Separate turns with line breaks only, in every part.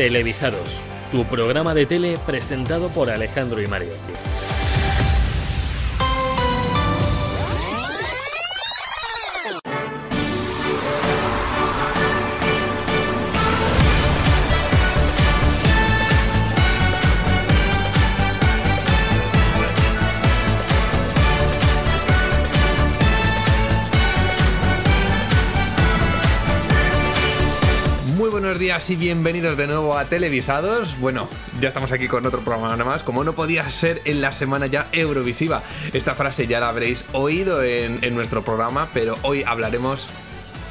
Televisados, tu programa de tele presentado por Alejandro y Mario.
Días y bienvenidos de nuevo a Televisados. Bueno, ya estamos aquí con otro programa nada más, como no podía ser en la semana ya Eurovisiva. Esta frase ya la habréis oído en, nuestro programa, pero hoy hablaremos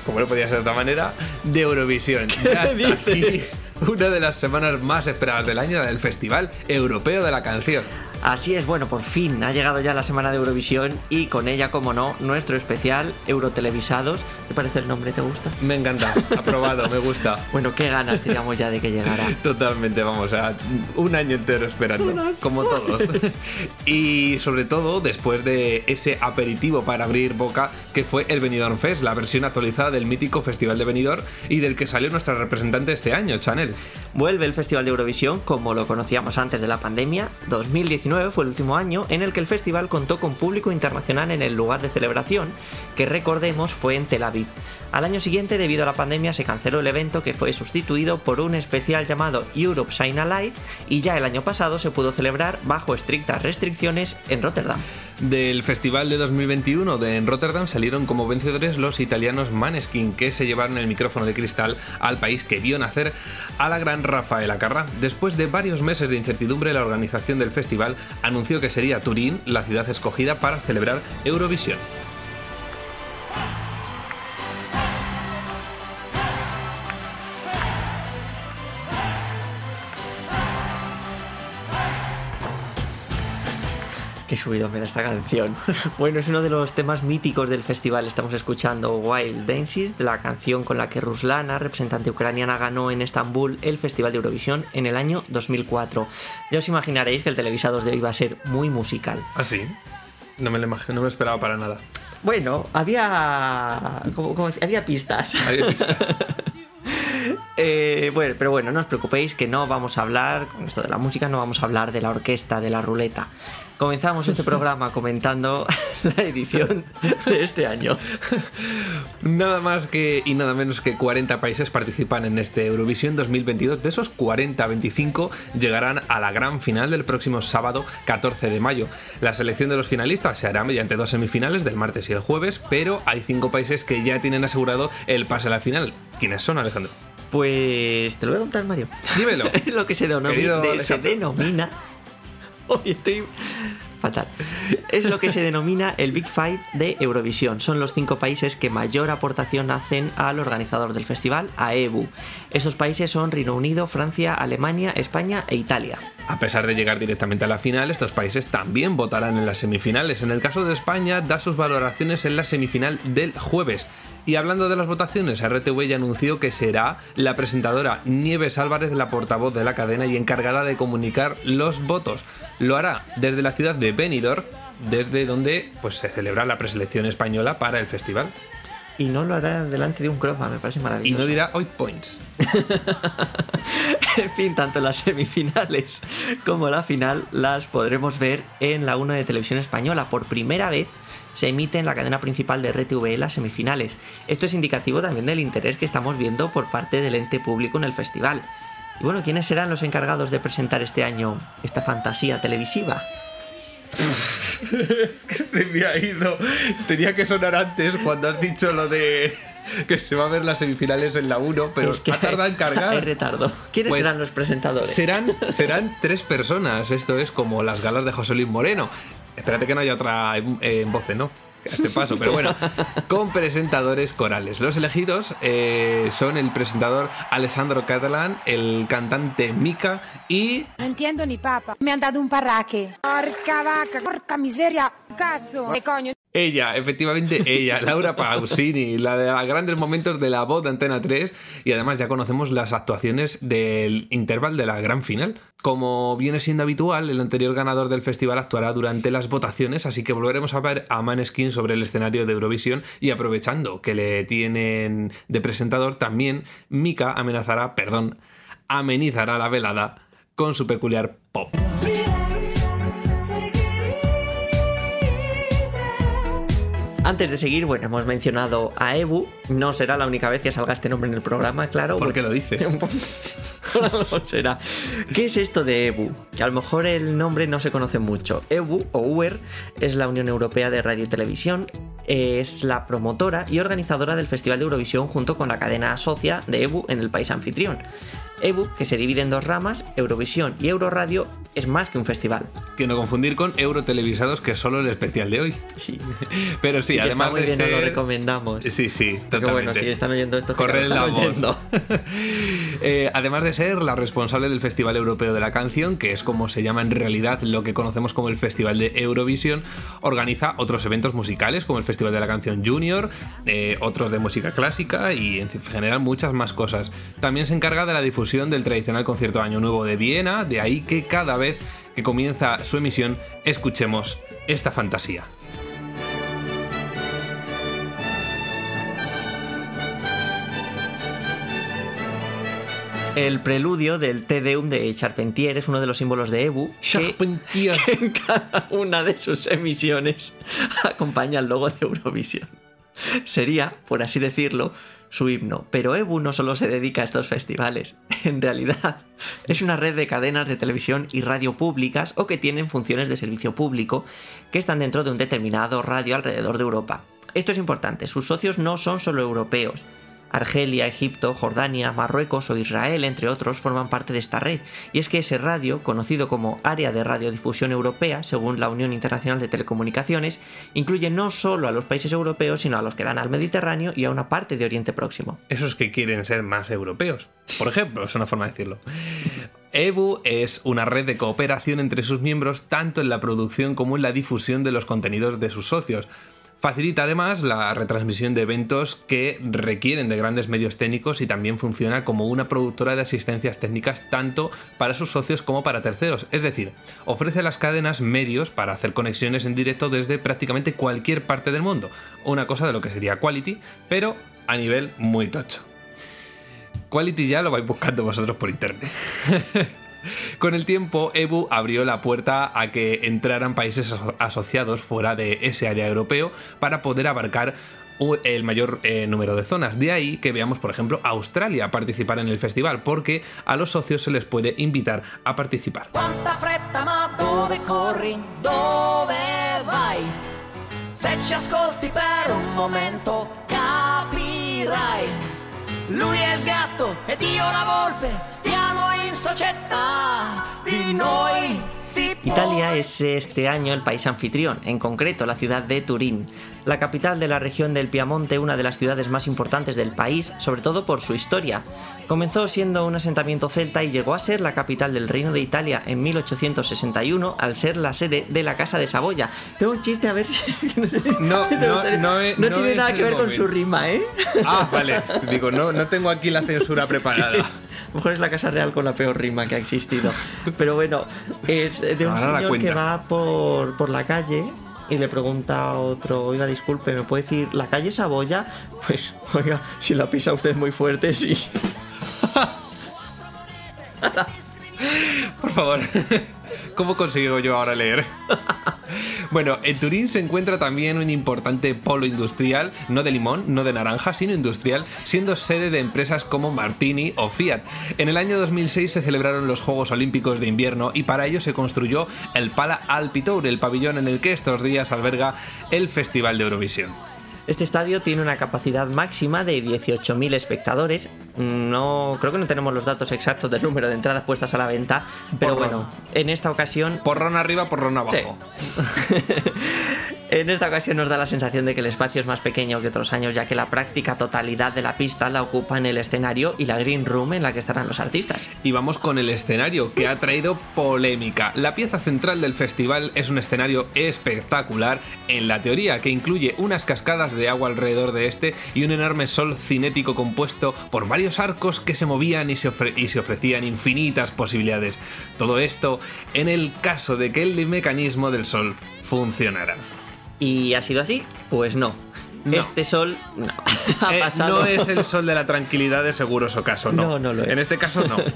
como no podía ser de otra manera, de Eurovisión. Ya está aquí una de las semanas más esperadas del año, la del Festival Europeo de la Canción.
Así es, bueno, por fin ha llegado ya la semana de Eurovisión y con ella, como no, nuestro especial Eurotelevisados. ¿Te parece el nombre? ¿Te gusta?
Me encanta, aprobado, me gusta.
Bueno, qué ganas teníamos ya de que llegara.
Totalmente, vamos, a un año entero esperando, como todos. y sobre todo después de ese aperitivo para abrir boca que fue el Benidorm Fest, la versión actualizada del mítico Festival de Benidorm y del que salió nuestra representante este año, Chanel.
Vuelve el Festival de Eurovisión como lo conocíamos antes de la pandemia, 2019 fue el último año en el que el festival contó con público internacional en el lugar de celebración, que recordemos fue en Tel Aviv. Al año siguiente, debido a la pandemia, se canceló el evento que fue sustituido por un especial llamado Europe Shine a Light y ya el año pasado se pudo celebrar bajo estrictas restricciones en Rotterdam.
Del festival de 2021 de en Rotterdam salieron como vencedores los italianos Maneskin, que se llevaron el micrófono de cristal al país que vio nacer a la gran Rafaela Carrà. Después de varios meses de incertidumbre, la organización del festival anunció que sería Turín la ciudad escogida para celebrar Eurovisión.
Qué subido me da esta canción. bueno, es uno de los temas míticos del festival. Estamos escuchando Wild Dances, de la canción con la que Ruslana, representante ucraniana, ganó en Estambul el Festival de Eurovisión en el año 2004. Ya os imaginaréis que el televisado de hoy va a ser muy musical.
¿Ah, sí? No me lo imagino, no me esperaba para nada.
Bueno, había. Como, había pistas. Había pistas. Eh, bueno, pero bueno, no os preocupéis que no vamos a hablar, con esto de la música, no vamos a hablar de la orquesta, de la ruleta. Comenzamos este programa comentando la edición de este año.
Nada más que y nada menos que 40 países participan en este Eurovisión 2022. De esos 40, 25 llegarán a la gran final del próximo sábado 14 de mayo. La selección de los finalistas se hará mediante dos semifinales del martes y el jueves, pero hay cinco países que ya tienen asegurado el pase a la final. ¿Quiénes son, Alejandro?
Pues te lo voy a contar, Mario.
Dímelo.
lo que se denomina Hoy estoy fatal. Es lo que se denomina el Big Five de Eurovisión. Son los cinco países que mayor aportación hacen al organizador del festival, a EBU. Esos países son Reino Unido, Francia, Alemania, España e Italia.
A pesar de llegar directamente a la final, estos países también votarán en las semifinales. En el caso de España, da sus valoraciones en la semifinal del jueves. Y hablando de las votaciones, RTV ya anunció que será la presentadora Nieves Álvarez la portavoz de la cadena y encargada de comunicar los votos. Lo hará desde la ciudad de Benidorm, desde donde pues, se celebra la preselección española para el festival.
Y no lo hará delante de un croma, me parece maravilloso.
Y no dirá hoy points.
en fin, tanto las semifinales como la final las podremos ver en la 1 de televisión española por primera vez se emite en la cadena principal de RTV las semifinales. Esto es indicativo también del interés que estamos viendo por parte del ente público en el festival. Y bueno, ¿quiénes serán los encargados de presentar este año esta fantasía televisiva?
es que se me ha ido. Tenía que sonar antes cuando has dicho lo de que se va a ver las semifinales en la 1, pero es que ha tardado en cargar.
Hay retardo. ¿Quiénes pues serán los presentadores?
Serán, serán tres personas. Esto es como las galas de José Luis Moreno. Espérate que no haya otra en, en voces, ¿no? Este paso, pero bueno, con presentadores corales. Los elegidos eh, son el presentador Alessandro Catalán, el cantante Mika y...
No entiendo ni papa. Me han dado un parraque. Porca vaca, porca miseria, caso. ¿Qué coño?
Ella, efectivamente ella, Laura Pausini, la de los grandes momentos de la voz de Antena 3 y además ya conocemos las actuaciones del interval de la gran final. Como viene siendo habitual, el anterior ganador del festival actuará durante las votaciones, así que volveremos a ver a Maneskin sobre el escenario de Eurovisión y aprovechando que le tienen de presentador, también Mika amenazará, perdón, amenizará la velada con su peculiar pop.
Antes de seguir, bueno, hemos mencionado a Ebu. No será la única vez que salga este nombre en el programa, claro.
¿Por qué lo dices?
no será. ¿Qué es esto de EBU? A lo mejor el nombre no se conoce mucho. EBU o UER es la Unión Europea de Radio y Televisión, es la promotora y organizadora del Festival de Eurovisión junto con la cadena socia de EBU en el país anfitrión. EBU, que se divide en dos ramas, Eurovisión y Euroradio, es más que un festival.
Que no confundir con Eurotelevisados, que es solo el especial de hoy.
Sí.
Pero sí,
Y
además
está muy
de
bien,
ser...
nos lo recomendamos.
Sí, sí,
Porque
totalmente.
bueno, si están oyendo esto, están
voz.
oyendo.
Eh, además de ser la responsable del Festival Europeo de la Canción, que es como se llama en realidad lo que conocemos como el Festival de Eurovisión, organiza otros eventos musicales como el Festival de la Canción Junior, eh, otros de música clásica y en general muchas más cosas. También se encarga de la difusión del tradicional concierto de Año Nuevo de Viena, de ahí que cada vez que comienza su emisión escuchemos esta fantasía.
El preludio del Te Deum de Charpentier es uno de los símbolos de EBU que,
Charpentier.
que en cada una de sus emisiones acompaña el logo de Eurovisión. Sería, por así decirlo, su himno. Pero EBU no solo se dedica a estos festivales. En realidad, es una red de cadenas de televisión y radio públicas o que tienen funciones de servicio público que están dentro de un determinado radio alrededor de Europa. Esto es importante, sus socios no son solo europeos. Argelia, Egipto, Jordania, Marruecos o Israel, entre otros, forman parte de esta red. Y es que ese radio, conocido como Área de Radiodifusión Europea, según la Unión Internacional de Telecomunicaciones, incluye no solo a los países europeos, sino a los que dan al Mediterráneo y a una parte de Oriente Próximo.
esos que quieren ser más europeos. Por ejemplo, es una forma de decirlo. EBU es una red de cooperación entre sus miembros tanto en la producción como en la difusión de los contenidos de sus socios. Facilita además la retransmisión de eventos que requieren de grandes medios técnicos y también funciona como una productora de asistencias técnicas tanto para sus socios como para terceros. Es decir, ofrece a las cadenas medios para hacer conexiones en directo desde prácticamente cualquier parte del mundo. Una cosa de lo que sería Quality, pero a nivel muy tocho. Quality ya lo vais buscando vosotros por internet. Con el tiempo, EBU abrió la puerta a que entraran países aso- asociados fuera de ese área europeo para poder abarcar el mayor eh, número de zonas. De ahí que veamos, por ejemplo, Australia participar en el festival, porque a los socios se les puede invitar a participar.
Se un momento. Lui è il gatto ed io la volpe, stiamo in società di noi.
Italia es este año el país anfitrión, en concreto la ciudad de Turín, la capital de la región del Piamonte, una de las ciudades más importantes del país, sobre todo por su historia. Comenzó siendo un asentamiento celta y llegó a ser la capital del Reino de Italia en 1861 al ser la sede de la Casa de Saboya. Tengo un chiste a ver si...
No,
¿Te
no, no es-
No
no
tiene nada que ver con
momento.
su rima, ¿eh?
Ah, vale. Digo, no, no tengo aquí la censura preparada.
Mejor es la casa real con la peor rima que ha existido. Pero bueno, es de un
Ahora
señor que va por, por la calle y le pregunta a otro, oiga, disculpe, ¿me puede decir la calle Saboya? Pues, oiga, si la pisa usted muy fuerte, sí.
Por favor. ¿Cómo consigo yo ahora leer? Bueno, en Turín se encuentra también un importante polo industrial, no de limón, no de naranja, sino industrial, siendo sede de empresas como Martini o Fiat. En el año 2006 se celebraron los Juegos Olímpicos de Invierno y para ello se construyó el Pala Alpi Tour, el pabellón en el que estos días alberga el Festival de Eurovisión.
Este estadio tiene una capacidad máxima de 18.000 espectadores. No, creo que no tenemos los datos exactos del número de entradas puestas a la venta, pero
Porrón.
bueno, en esta ocasión
Porrón arriba, porrón abajo.
En esta ocasión nos da la sensación de que el espacio es más pequeño que otros años, ya que la práctica totalidad de la pista la ocupan el escenario y la green room en la que estarán los artistas.
Y vamos con el escenario, que ha traído polémica. La pieza central del festival es un escenario espectacular en la teoría, que incluye unas cascadas de agua alrededor de este y un enorme sol cinético compuesto por varios arcos que se movían y se, y se ofrecían infinitas posibilidades. Todo esto en el caso de que el mecanismo del sol funcionara.
¿Y ha sido así? Pues no. Este sol no. ha
Eh,
pasado.
no es el sol de la tranquilidad de seguros o caso, no.
No, no lo es.
En este caso no.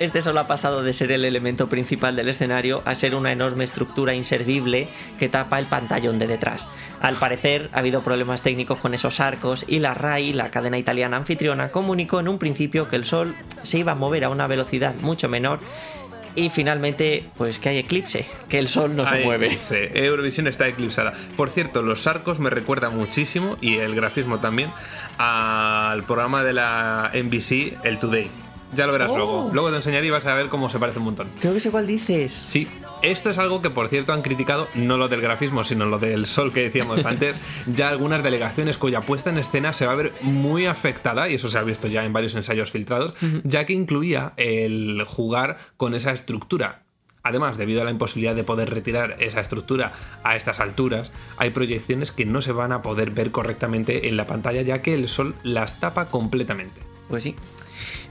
Este sol ha pasado de ser el elemento principal del escenario a ser una enorme estructura inservible que tapa el pantallón de detrás. Al parecer ha habido problemas técnicos con esos arcos y la RAI, la cadena italiana anfitriona, comunicó en un principio que el sol se iba a mover a una velocidad mucho menor y finalmente pues que hay eclipse, que el sol no se mueve.
eclipse. Eurovisión está eclipsada. Por cierto, los arcos me recuerdan muchísimo, y el grafismo también, al programa de la NBC, el Today. Ya lo verás
Oh.
luego. Luego te enseñaré y vas a ver cómo se parece un montón.
Creo que sé cuál dices.
Sí, esto es algo que por cierto han criticado, no lo del grafismo, sino lo del sol que decíamos antes, ya algunas delegaciones cuya puesta en escena se va a ver muy afectada, y eso se ha visto ya en varios ensayos filtrados, ya que incluía el jugar con esa estructura. Además, debido a la imposibilidad de poder retirar esa estructura a estas alturas, hay proyecciones que no se van a poder ver correctamente en la pantalla, ya que el sol las tapa completamente.
Pues sí.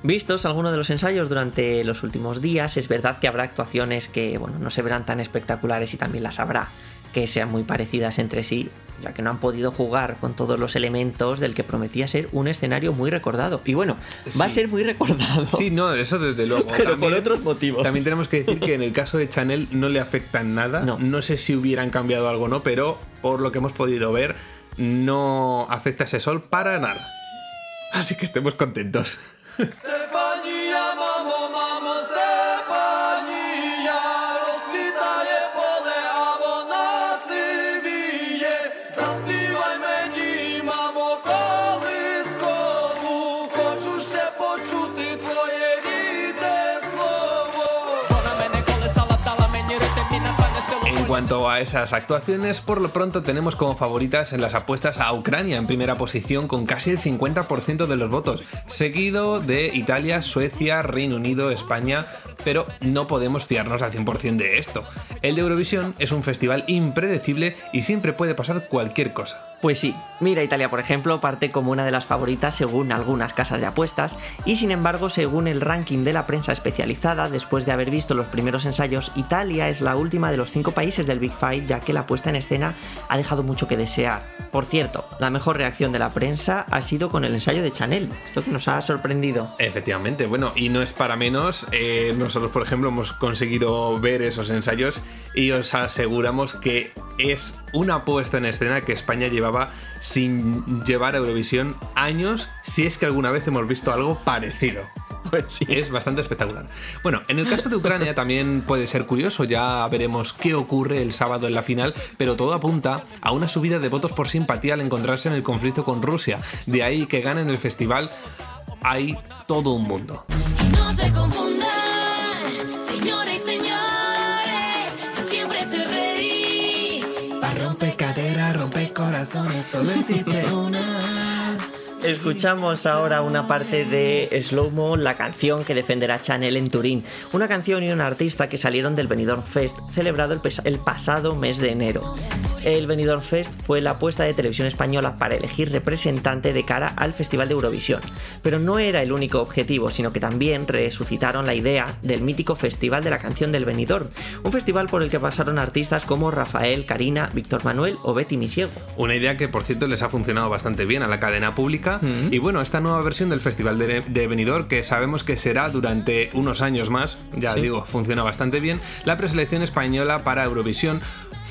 Vistos algunos de los ensayos durante los últimos días, es verdad que habrá actuaciones que bueno, no se verán tan espectaculares y también las habrá que sean muy parecidas entre sí, ya que no han podido jugar con todos los elementos del que prometía ser un escenario muy recordado. Y bueno, va a ser muy recordado.
Sí, no, eso desde luego.
Pero por otros motivos.
También tenemos que decir que en el caso de Chanel no le afecta en nada.
No.
sé si hubieran cambiado algo o no, pero por lo que hemos podido ver, no afecta ese sol para nada. Así que estemos contentos. Stéphanie cuanto a esas actuaciones, por lo pronto tenemos como favoritas en las apuestas a Ucrania en primera posición con casi el 50% de los votos, seguido de Italia, Suecia, Reino Unido, España, pero no podemos fiarnos al 100% de esto. El de Eurovisión es un festival impredecible y siempre puede pasar cualquier cosa.
Pues sí, mira Italia por ejemplo parte como una de las favoritas según algunas casas de apuestas y sin embargo según el ranking de la prensa especializada después de haber visto los primeros ensayos Italia es la última de los cinco países del Big Five ya que la puesta en escena ha dejado mucho que desear. Por cierto, la mejor reacción de la prensa ha sido con el ensayo de Chanel, esto que nos ha sorprendido.
Efectivamente, bueno, y no es para menos. eh, nosotros, por ejemplo, hemos conseguido ver esos ensayos y os aseguramos que es una puesta en escena que España llevaba sin llevar a Eurovisión años, si es que alguna vez hemos visto algo parecido.
Pues sí.
Es bastante espectacular. Bueno, en el caso de Ucrania también puede ser curioso, ya veremos qué ocurre el sábado en la final, pero todo apunta a una subida de votos por simpatía al encontrarse en el conflicto con Rusia. De ahí que ganen el festival hay todo un mundo.
No se confundan, señores y señores, yo siempre te reí. Pa' romper cadera, romper corazones, solo existe una.
Escuchamos ahora una parte de Slow Mo, la canción que defenderá Chanel en Turín. Una canción y un artista que salieron del Benidorm Fest, celebrado el, el pasado mes de enero. El Benidorm Fest fue la apuesta de televisión española para elegir representante de cara al Festival de Eurovisión. Pero no era el único objetivo, sino que también resucitaron la idea del mítico Festival de la Canción del Benidorm. Un festival por el que pasaron artistas como Rafael, Karina, Víctor Manuel o Betty Misiego.
Una idea que, por cierto, les ha funcionado bastante bien a la cadena pública. Y bueno, esta nueva versión del Festival de, de Benidorm, que sabemos que será durante unos años más, ya
Sí.
digo, funciona bastante bien, la preselección española para Eurovisión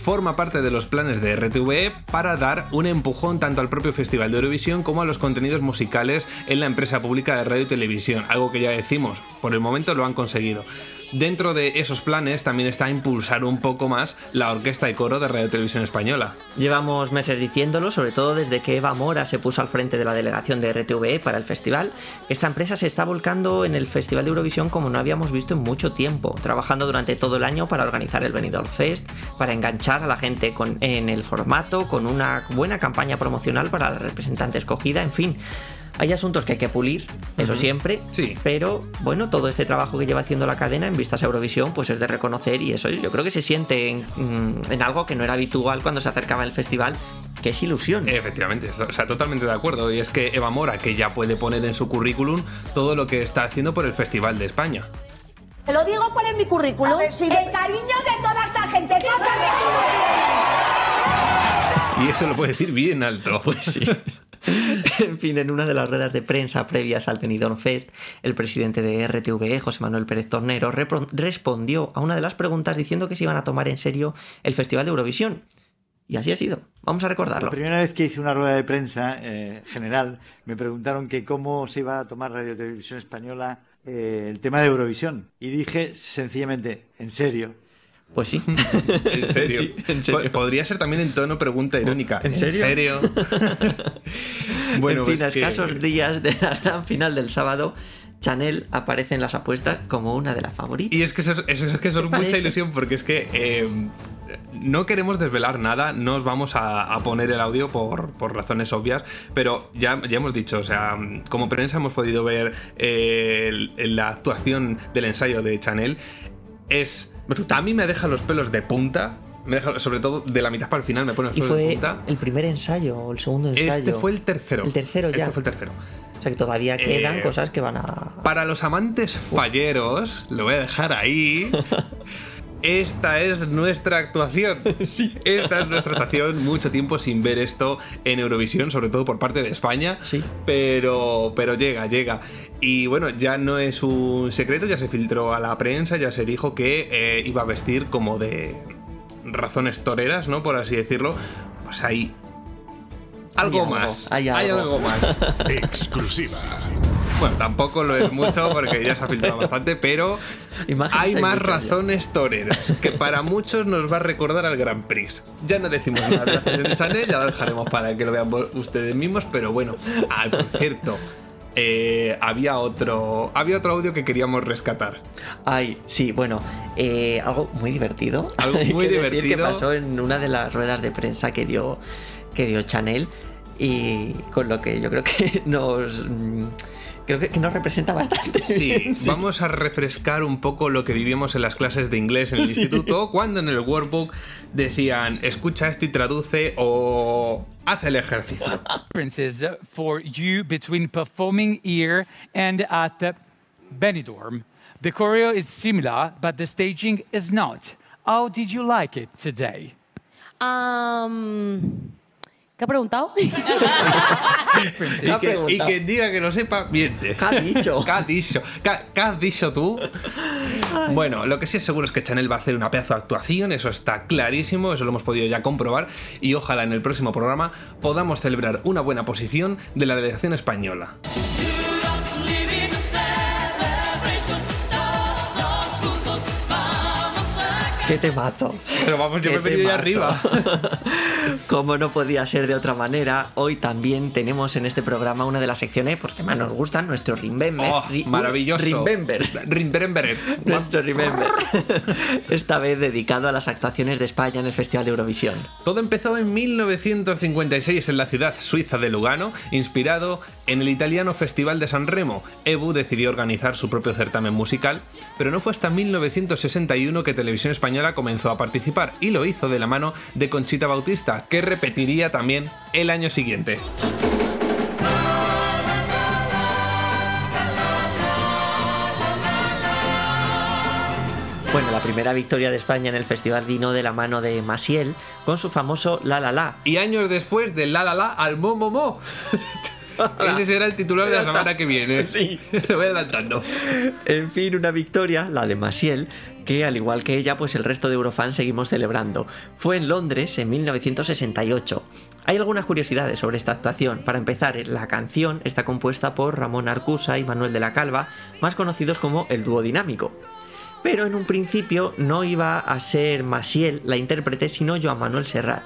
forma parte de los planes de RTVE para dar un empujón tanto al propio Festival de Eurovisión como a los contenidos musicales en la empresa pública de radio y televisión, algo que ya decimos, por el momento lo han conseguido. Dentro de esos planes también está impulsar un poco más la orquesta y coro de Radio Televisión Española.
Llevamos meses diciéndolo, sobre todo desde que Eva Mora se puso al frente de la delegación de RTVE para el festival. Esta empresa se está volcando en el Festival de Eurovisión como no habíamos visto en mucho tiempo, trabajando durante todo el año para organizar el Benidorm Fest, para enganchar a la gente con- en el formato, con una buena campaña promocional para la representante escogida, en fin. Hay asuntos que hay que pulir, eso siempre,
Sí.
pero bueno, todo este trabajo que lleva haciendo la cadena en vistas a Eurovisión, pues es de reconocer y eso yo creo que se siente en, mm, en algo que no era habitual cuando se acercaba el festival, que es ilusión.
Efectivamente, o sea, totalmente de acuerdo. Y es que Eva Mora, que ya puede poner en su currículum todo lo que está haciendo por el Festival de España.
Te lo digo cuál es mi currículum. El cariño de toda esta gente. ¿Qué
Y eso lo puede decir bien alto.
Pues sí. En fin, en una de las ruedas de prensa previas al Benidorm Fest, el presidente de RTVE, José Manuel Pérez Tornero, respondió a una de las preguntas diciendo que se iban a tomar en serio el Festival de Eurovisión. Y así ha sido. Vamos a recordarlo.
La primera vez que hice una rueda de prensa eh, general, me preguntaron que cómo se iba a tomar Radio Televisión Española eh, el tema de Eurovisión. Y dije sencillamente, en serio.
Pues sí.
¿En serio?
Sí, en serio.
Po- Podría ser también en tono pregunta irónica.
¿En serio?
bueno,
en fin,
pues
a
que-
escasos días de la gran final del sábado, Chanel aparece en las apuestas como una de las favoritas.
Y es que eso, es- eso es que eso es mucha
parece?
ilusión porque es que eh, no queremos desvelar nada, no os vamos a, a poner el audio por, por razones obvias, pero ya, ya hemos dicho, o sea, como prensa hemos podido ver eh, la actuación del ensayo de Chanel. Es. A mí me deja los pelos de punta. Me deja, sobre todo de la mitad para el final me pone los
Y fue
punta.
el primer ensayo o el segundo ensayo.
Este fue el tercero.
El tercero ya.
Este fue el tercero.
O sea que todavía quedan
Eh,
cosas que van a.
Para los amantes falleros, lo voy a dejar ahí. Esta es nuestra actuación. Esta es nuestra actuación. Mucho tiempo sin ver esto en Eurovisión, sobre todo por parte de España.
Sí.
Pero, pero llega, llega. Y bueno, ya no es un secreto, ya se filtró a la prensa, ya se dijo que eh, iba a vestir como de razones toreras, ¿no? Por así decirlo. Pues hay algo más.
hay algo.
algo más.
Exclusiva.
Bueno, tampoco lo es mucho porque ya se ha filtrado bastante, pero hay
hay
más
ya.
razones toreras que para muchos nos va a recordar al Grand Prix. Ya no decimos nada de la de Chanel, ya lo dejaremos para que lo vean ustedes mismos, pero bueno, ah, por cierto. Eh, había otro había otro audio que queríamos rescatar
Ay, sí, bueno, eh, algo muy divertido.
Algo muy
decir
divertido.
que pasó en una de las ruedas de prensa que dio, que dio Chanel y con lo que yo creo que nos. Creo que, que nos representa bastante.
Sí, vamos a refrescar un poco lo que vivimos en las clases de inglés en el instituto, cuando en el workbook decían escucha esto y traduce o haz el ejercicio.
for you between performing here and at Benidorm. The choreo is similar, but the staging is not. How did you like it today?
Am, ¿Qué ha preguntado?
Y
¿Qué ha
que, y quien diga que lo sepa, miente.
¿Qué ha dicho?
¿Qué has dicho? ¿Qué, qué has dicho tú? Bueno, lo que sí es seguro es que Chanel va a hacer una pedazo de actuación, eso está clarísimo, eso lo hemos podido ya comprobar, y ojalá en el próximo programa podamos celebrar una buena posición de la delegación española.
¡Qué temazo!
Pero vamos, yo
¡Qué
me he venido arriba.
Como no podía ser de otra manera, hoy también tenemos en este programa una de las secciones pues, que más nos gustan, nuestro Remember.
Oh,
Ri-
maravilloso.
Remember.
Remember.
Nuestro Remember. Esta vez dedicado a las actuaciones de España en el Festival de Eurovisión.
Todo empezó en 1956 en la ciudad suiza de Lugano, inspirado en el italiano Festival de San Remo. Ebu decidió organizar su propio certamen musical, pero no fue hasta 1961 que Televisión Española comenzó a participar y lo hizo de la mano de Conchita Bautista, que repetiría también el año siguiente.
Bueno, la primera victoria de España en el festival vino de la mano de Masiel con su famoso La La La.
Y años después del la la la al mo mo mo. Ese será el titular de la semana que viene.
Sí.
Lo voy adelantando.
En fin, una victoria, la de Masiel, que al igual que ella, pues el resto de Eurofans seguimos celebrando. Fue en Londres en 1968. Hay algunas curiosidades sobre esta actuación. Para empezar, la canción está compuesta por Ramón Arcusa y Manuel de la Calva, más conocidos como el dúo dinámico. Pero en un principio no iba a ser Masiel la intérprete, sino Joan Manuel Serrat.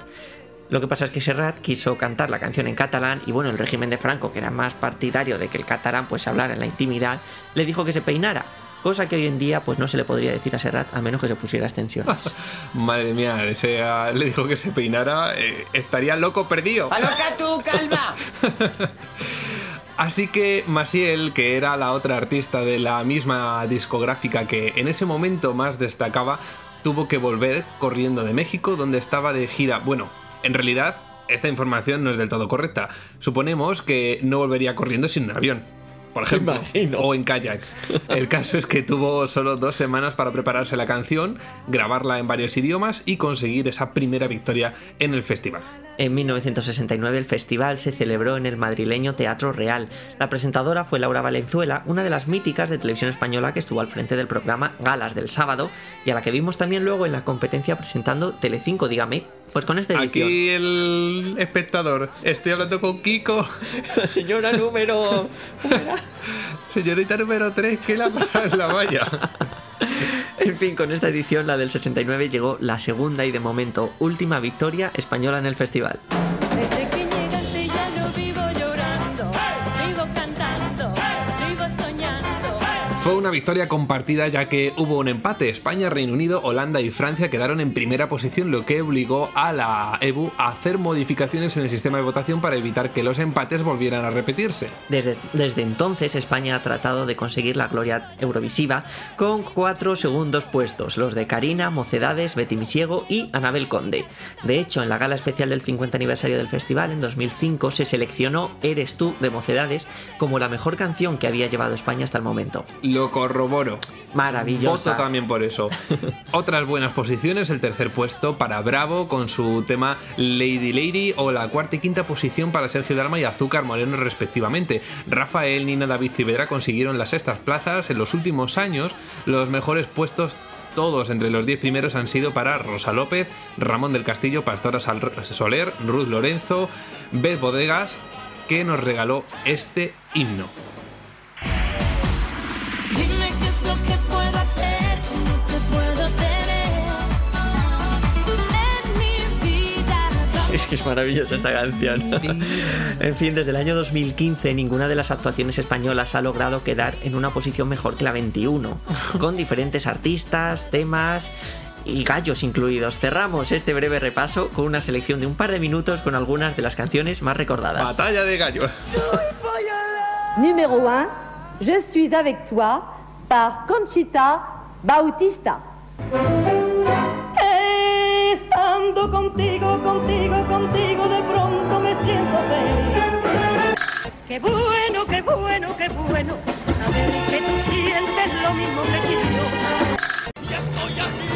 Lo que pasa es que Serrat quiso cantar la canción en catalán y bueno, el régimen de Franco, que era más partidario de que el catalán pues hablara en la intimidad, le dijo que se peinara, cosa que hoy en día pues no se le podría decir a Serrat a menos que se pusiera extensiones.
Madre mía, ese le dijo que se peinara, eh, estaría loco perdido.
¡Aloca tú, calma!
Así que Masiel, que era la otra artista de la misma discográfica que en ese momento más destacaba, tuvo que volver corriendo de México, donde estaba de gira. Bueno, en realidad, esta información no es del todo correcta. Suponemos que no volvería corriendo sin un avión. Por ejemplo,
Imagino.
o en kayak. El caso es que tuvo solo dos semanas para prepararse la canción, grabarla en varios idiomas y conseguir esa primera victoria en el festival.
En 1969 el festival se celebró en el madrileño Teatro Real. La presentadora fue Laura Valenzuela, una de las míticas de televisión española que estuvo al frente del programa Galas del sábado y a la que vimos también luego en la competencia presentando Telecinco, dígame. Pues con esta edición.
Aquí el espectador. Estoy hablando con Kiko.
La señora número...
Señorita número 3, ¿qué le ha pasado en la valla?
En fin, con esta edición, la del 69, llegó la segunda y de momento última victoria española en el festival.
Fue una victoria compartida ya que hubo un empate. España, Reino Unido, Holanda y Francia quedaron en primera posición, lo que obligó a la EBU a hacer modificaciones en el sistema de votación para evitar que los empates volvieran a repetirse.
Desde, desde entonces, España ha tratado de conseguir la gloria eurovisiva con cuatro segundos puestos, los de Karina, Mocedades, Betty Misiego y Anabel Conde. De hecho, en la gala especial del 50 aniversario del festival, en 2005, se seleccionó Eres tú de Mocedades como la mejor canción que había llevado España hasta el momento.
Lo corroboro.
Maravillosa.
Voto también por eso. Otras buenas posiciones, el tercer puesto para Bravo con su tema Lady Lady o la cuarta y quinta posición para Sergio Dalma y Azúcar Moreno respectivamente. Rafael, Nina, David Cibedra consiguieron las sextas plazas. En los últimos años, los mejores puestos todos entre los 10 primeros han sido para Rosa López, Ramón del Castillo, Pastora Soler, Ruth Lorenzo, Beth Bodegas, que nos regaló este himno.
Es que
es maravillosa esta canción. en fin, desde el año 2015 ninguna de las actuaciones españolas ha logrado quedar en una posición mejor que la 21, con diferentes artistas, temas y gallos incluidos. Cerramos este breve repaso con una selección de un par de minutos con algunas de las canciones más recordadas.
Batalla de gallo.
Numéro 1, Je suis avec toi par Conchita Bautista.
Contigo, contigo, contigo, de pronto me siento feliz. Qué bueno, qué bueno, qué bueno, saber que tú sientes lo mismo que yo.
Y estoy aquí,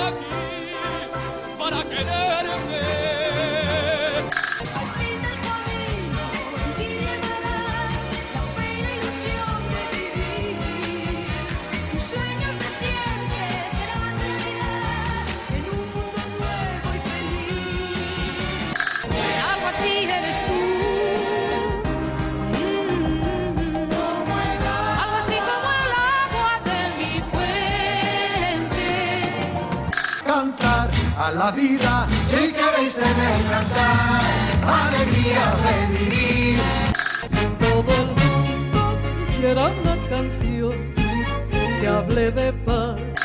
aquí, para quererte.
La
vida, si queréis tener cantar, alegría de vivir.
Todo el mundo quisiera una canción que hable de paz.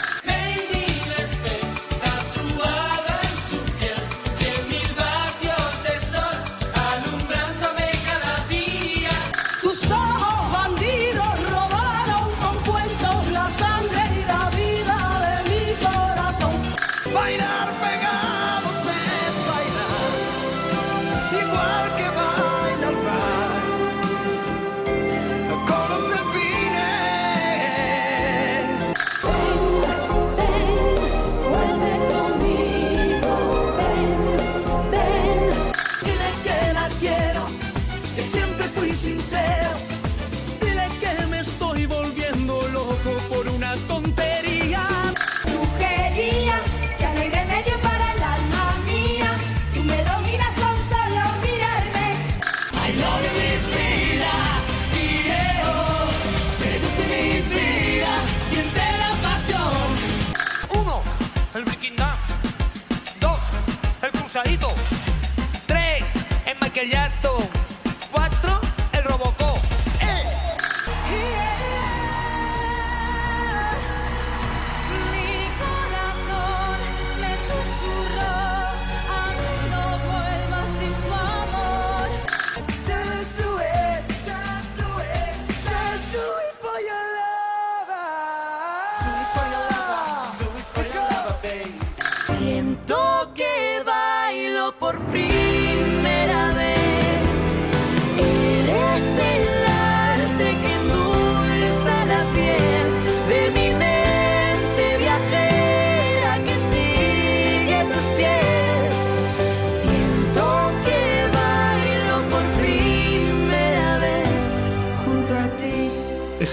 Michael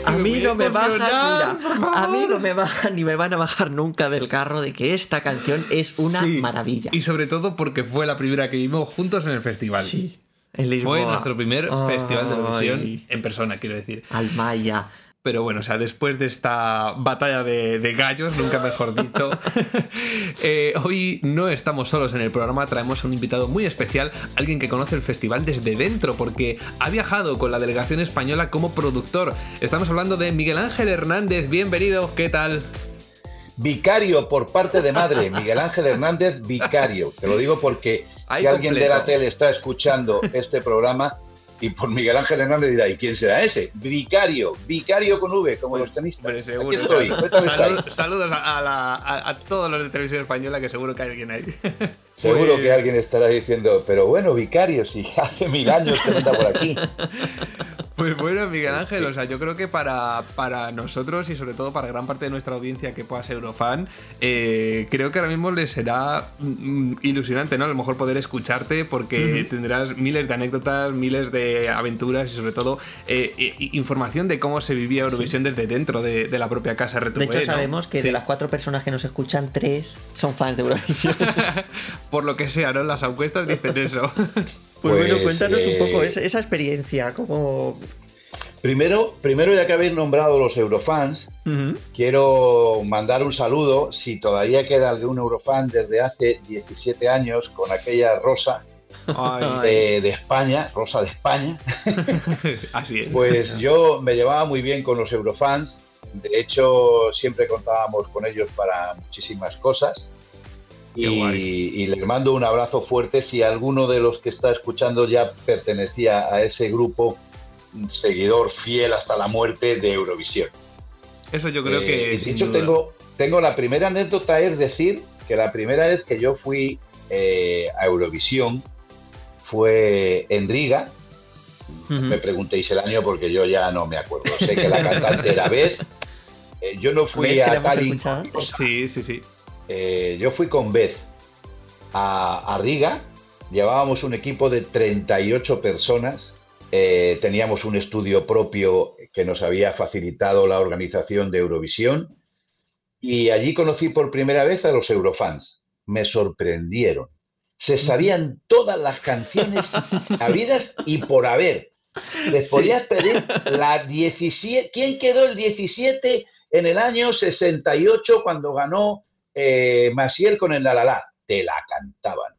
A mí no
me
bajan, mira, a mí no me bajan ni me van a bajar nunca del carro de que esta canción es una
Sí.
maravilla.
Y sobre todo porque fue la primera que vimos juntos en el festival.
Sí. En Lisboa.
Fue nuestro primer festival de Eurovisión
Ay.
en persona, quiero decir.
Almaya.
Pero bueno, o sea, después de esta batalla de, de gallos, nunca mejor dicho, eh, hoy no estamos solos en el programa, traemos a un invitado muy especial, alguien que conoce el festival desde dentro, porque ha viajado con la delegación española como productor. Estamos hablando de Miguel Ángel Hernández, bienvenido, ¿qué tal?
Vicario por parte de madre, Miguel Ángel Hernández, vicario. Te lo digo porque
Ahí
si alguien de la tele está escuchando este programa y por Miguel Ángel Hernández dirá, ¿y quién será ese? Vicario, vicario con V, como los tenistas.
Hombre, seguro.
Aquí estoy,
saludos a, a la- a- a todos los de televisión española, que seguro que hay alguien ahí.
Seguro
Pues-
que alguien estará diciendo, pero bueno, vicario, si hace mil años que anda por aquí.
Pues bueno, Miguel Ángel, o sea, yo creo que para, para nosotros y sobre todo para gran parte de nuestra audiencia que pueda ser Eurofan, eh, creo que ahora mismo les será mm, ilusionante, ¿no? A lo mejor poder escucharte porque tendrás miles de anécdotas, miles de aventuras y sobre todo eh, información de cómo se vivía Eurovisión desde dentro de, de la propia casa RTV.
De hecho,
¿no?
sabemos que
Sí.
de las cuatro personas que nos escuchan, tres son fans de Eurovisión.
Por lo que sea, ¿no? Las encuestas dicen eso.
Pues, bueno,
Pues,
cuéntanos un
eh,
poco esa, esa experiencia, como...
Primero, primero, ya que habéis nombrado los Eurofans, quiero mandar un saludo, si todavía queda algún Eurofan desde hace 17 años, con aquella rosa de, de España, rosa de España,
Así es.
pues yo me llevaba muy bien con los Eurofans, de hecho siempre contábamos con ellos para muchísimas cosas. Y, y les mando un abrazo fuerte si alguno de los que está escuchando ya pertenecía a ese grupo seguidor fiel hasta la muerte de Eurovisión.
Eso yo creo
Eh,
que.
y de
sin
hecho,
duda.
tengo, tengo la primera anécdota, es decir, que la primera vez que yo fui eh, a Eurovisión fue en Riga. Me preguntéis el año porque yo ya no me acuerdo. Sé que la cantante era Beth. Eh, yo no fui
¿Ves que la
a Tallinn.
Sí, sí, sí.
Eh, yo fui con Beth a, a Riga. Llevábamos un equipo de 38 personas. Eh, teníamos un estudio propio que nos había facilitado la organización de Eurovisión. Y allí conocí por primera vez a los Eurofans. Me sorprendieron. Se sabían todas las canciones habidas y por haber. Les
Sí.
podías pedir la 17. ¿Quién quedó el 17 en el año 68 cuando ganó eh, Maciel con el La La La? Te la cantaban.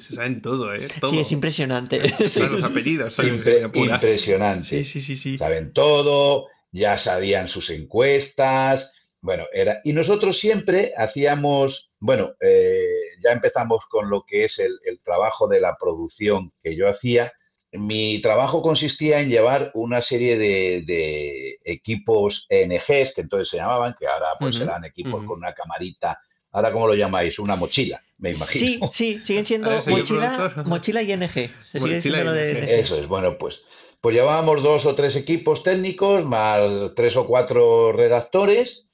Se saben todo, ¿eh? Todo.
Sí, es impresionante.
Hasta los apellidos.
impresionante.
Sí, sí, sí, sí.
Saben todo, ya sabían sus encuestas. Bueno, era. Y nosotros siempre hacíamos, bueno, eh, ya empezamos con lo que es el, el trabajo de la producción que yo hacía. Mi trabajo consistía en llevar una serie de, de equipos ENGs, que entonces se llamaban, que ahora pues
Ujú,
serán equipos con una camarita. Ahora, ¿cómo lo llamáis? Una mochila, me
Sí,
imagino.
sí, siguen siendo mochila, mochila y NG. Se sigue
Mochila
diciendo
y
lo de.
NG. Eso es, bueno, pues, pues llevábamos dos o tres equipos técnicos, más tres o cuatro redactores.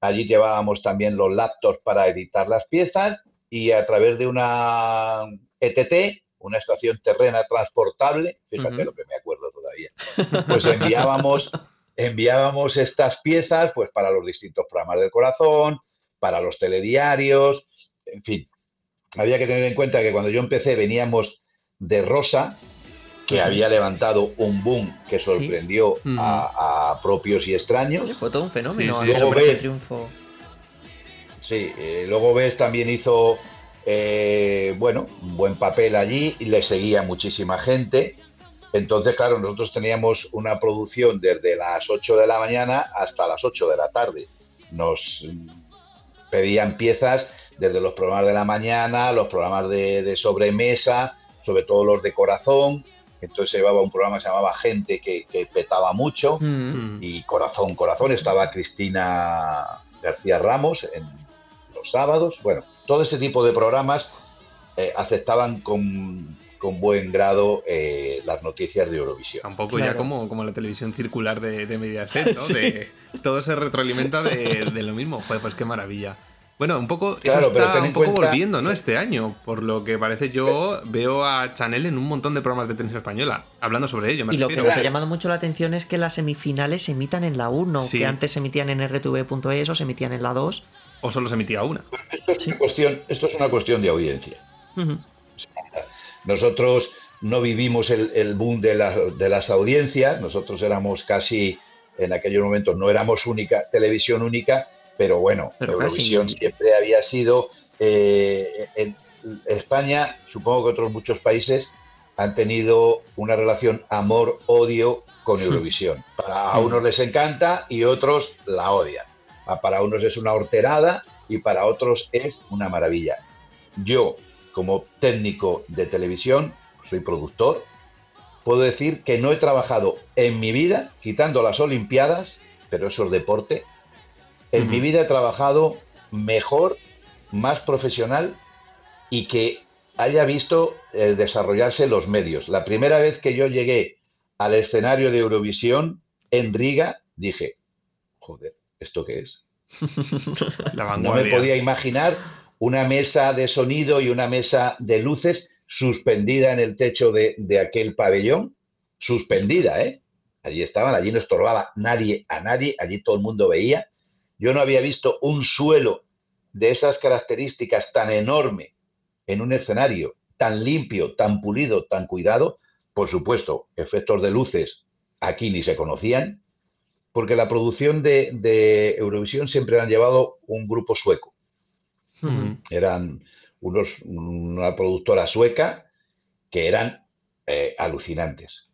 Allí llevábamos también los laptops para editar las piezas y a través de una ETT, una estación terrena transportable, fíjate lo que me acuerdo todavía, pues enviábamos, enviábamos estas piezas pues para los distintos programas del corazón, para los telediarios, en fin, había que tener en cuenta que cuando yo empecé veníamos de Rosa, que había levantado un boom que sorprendió a, a propios y extraños.
Fue todo un fenómeno.
Sí, sí. Luego ves-
Triunfo.
Sí, eh, luego ves también hizo, eh, bueno, un buen papel allí y le seguía muchísima gente. Entonces, claro, nosotros teníamos una producción desde las 8 de la mañana hasta las 8 de la tarde. Nos pedían piezas desde los programas de la mañana, los programas de, de sobremesa, sobre todo los de corazón. Entonces se llevaba un programa que se llamaba Gente que, que petaba mucho
Mm.
y Corazón, Corazón estaba Cristina García Ramos en los sábados. Bueno, todo ese tipo de programas eh, aceptaban con, con buen grado eh, las noticias de Eurovisión.
Un poco ya como, como la televisión circular de, de Mediaset, ¿no?
Sí.
De- todo se retroalimenta de, de lo mismo. Joder, pues qué maravilla. Bueno, un poco,
Claro,
eso está un poco
cuenta-
volviendo, ¿no? Este año. Por lo que parece yo veo a Chanel en un montón de programas de tenis española, hablando sobre ello. me
Y lo que nos ha llamado mucho la atención es que las semifinales se emitan en la 1,
Sí.
que antes se emitían en rtv.es o se emitían en la 2.
O solo se emitía una.
Esto es, una cuestión, esto es una cuestión de audiencia. Nosotros no vivimos el, el boom de, la- de las audiencias, nosotros éramos casi, en aquellos momentos no éramos única, televisión única, pero bueno,
Pero casi.
Eurovisión siempre había sido, eh, en España, supongo que otros muchos países han tenido una relación amor-odio con Eurovisión. Para a unos les encanta y otros la odian. Ah, Para unos es una horterada y para otros es una maravilla. Yo, como técnico de televisión, soy productor, puedo decir que no he trabajado en mi vida, quitando las Olimpiadas, pero eso es deporte, en mi vida he trabajado mejor, más profesional y que haya visto eh, desarrollarse los medios. La primera vez que yo llegué al escenario de Eurovisión en Riga, dije, joder, ¿esto qué es?
La
No me podía imaginar una mesa de sonido y una mesa de luces suspendida en el techo de, de aquel pabellón. Suspendida, ¿eh? Allí estaban, allí no estorbaba nadie a nadie, allí todo el mundo veía. Yo no había visto un suelo de esas características tan enorme en un escenario, tan limpio, tan pulido, tan cuidado. Por supuesto, efectos de luces aquí ni se conocían, porque la producción de, de Eurovisión siempre han llevado un grupo sueco. Eran unos, una productora sueca que eran eh, alucinantes.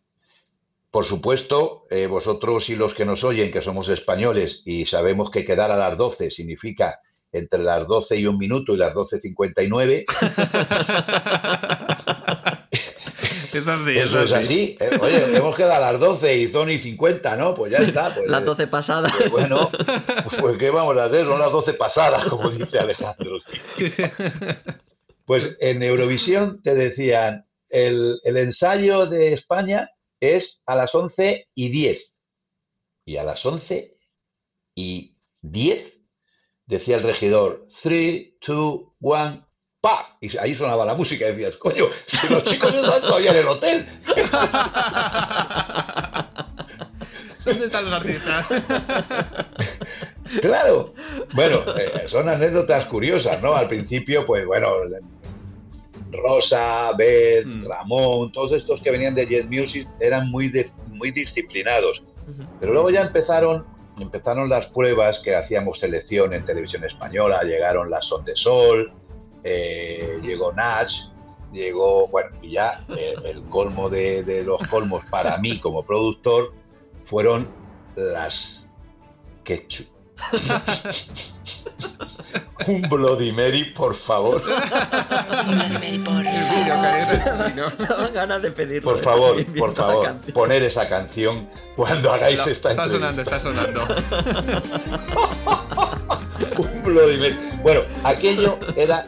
Por supuesto, eh, vosotros y los que nos oyen, que somos españoles y sabemos que quedar a las 12 significa entre las 12 y un minuto y las 12.59,
Eso sí,
eso es así. eh, Oye, hemos quedado a las 12 y son y 50, ¿no? Pues ya está. Pues,
Las 12 pasadas.
pues bueno, pues ¿qué vamos a hacer? Son las 12 pasadas, como dice Alejandro. Pues en Eurovisión te decían, el, el ensayo de España es a las 11 y 10. Y a las 11 y 10 decía el regidor, 3, 2, 1, ¡pa! Y ahí sonaba la música y decías, coño, si los chicos no están todavía en el hotel.
¿Dónde están los artistas?
Claro. Bueno, eh, son anécdotas curiosas, ¿no? Al principio, pues bueno, Rosa, Beth, Ramón, todos estos que venían de Jet Music eran muy, de- muy disciplinados. Pero luego ya empezaron, empezaron las pruebas que hacíamos selección en televisión española, llegaron las Son de Sol, eh, llegó Natch, llegó, bueno, y ya eh, el colmo de, de los colmos para mí como productor fueron las Ketchup. Un Bloody Mary, por favor.
Daban ganas de pedirlo.
Por favor, por favor, poner esa canción cuando hagáis
Está-
esta
está
entrevista.
sonando, está sonando.
Un Bloody Mary. Bueno, aquello era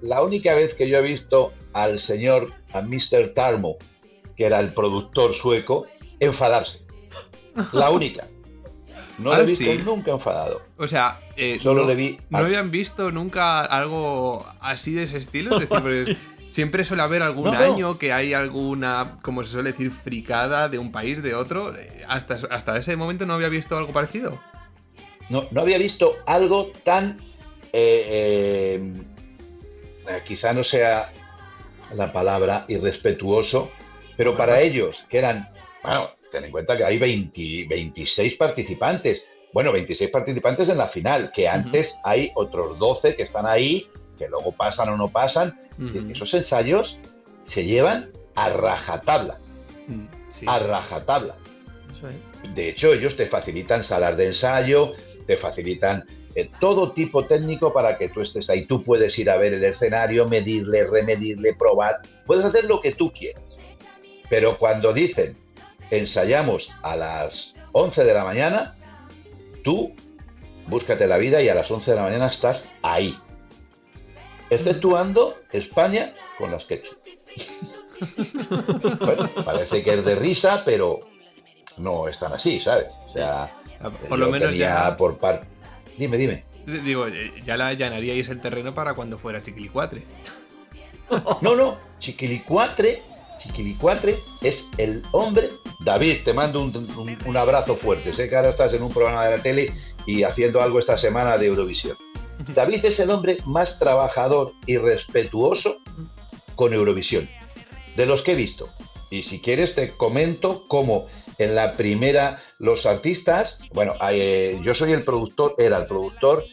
la única vez que yo he visto al señor, a Mr. Tarmo, que era el productor sueco, enfadarse. La única. No
Ah,
lo he visto
sí.
nunca enfadado.
O sea, eh,
Solo
no,
le vi
¿no habían visto nunca algo así de ese estilo? Es decir, pues, siempre suele haber algún
No, no.
año que hay alguna, como se suele decir, fricada de un país, de otro. Hasta, hasta ese momento no había visto algo parecido.
no, no había visto algo tan. eh, eh, eh, quizá no sea la palabra irrespetuoso, pero para ellos, que eran. Bueno, ten en cuenta que hay 20 26 participantes. Bueno, 26 participantes en la final, que antes hay otros 12 que están ahí, que luego pasan o no pasan. Esos ensayos se llevan a rajatabla.
Sí.
A rajatabla. De hecho, ellos te facilitan salas de ensayo, te facilitan eh, todo tipo técnico para que tú estés ahí. Tú puedes ir a ver el escenario, medirle, remedirle, probar. Puedes hacer lo que tú quieras. Pero cuando dicen ensayamos a las 11 de la mañana, tú búscate la vida y a las 11 de la mañana estás ahí. Exceptuando España con las ketchup. Bueno, parece que es de risa, pero no es tan así, ¿sabes? O sea,
Por lo menos
tenía
ya-
por parte. Dime, dime.
Digo, eh, ya la allanaríais el terreno para cuando fuera Chiquilicuatre.
No, no, Chiquilicuatre, Chiquilicuatre es el hombre. David, te mando un, un- un abrazo fuerte. Sé que ahora estás en un programa de la tele y haciendo algo esta semana de Eurovisión. David es el hombre más trabajador y respetuoso con Eurovisión, de los que he visto. Y si quieres te comento cómo en la primera los artistas, bueno, eh, yo soy el productor, era el productor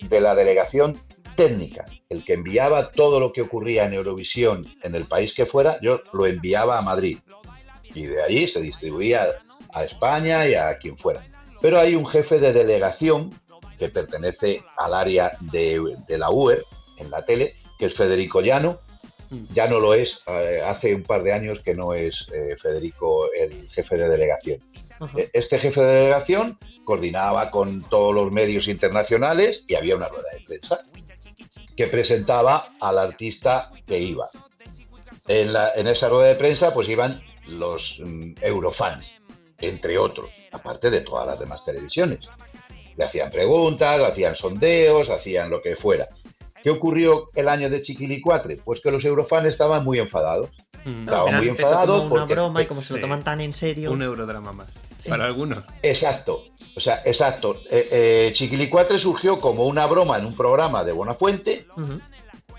de la delegación técnica, el que enviaba todo lo que ocurría en Eurovisión en el país que fuera, yo lo enviaba a Madrid. Y de allí se distribuía a España y a quien fuera. Pero hay un jefe de delegación que pertenece al área de, de la UER en la tele, que es Federico Llano. Ya no lo es, eh, hace un par de años que no es eh, Federico el jefe de delegación. Eh, Este jefe de delegación coordinaba con todos los medios internacionales y había una rueda de prensa que presentaba al artista que iba. En, la- en esa rueda de prensa pues iban los mm, eurofans, entre otros, aparte de todas las demás televisiones. Le hacían preguntas, le hacían sondeos, hacían lo que fuera. ¿Qué ocurrió el año de Chiquilicuatre? Pues que los eurofans estaban muy enfadados.
Al
Estaban muy enfadados
como una
porque-
broma y como se lo toman tan en serio.
Un eurodrama más. Para algunos.
Exacto, o sea, exacto. Eh, eh, Chiquilicuatre surgió como una broma en un programa de Buenafuente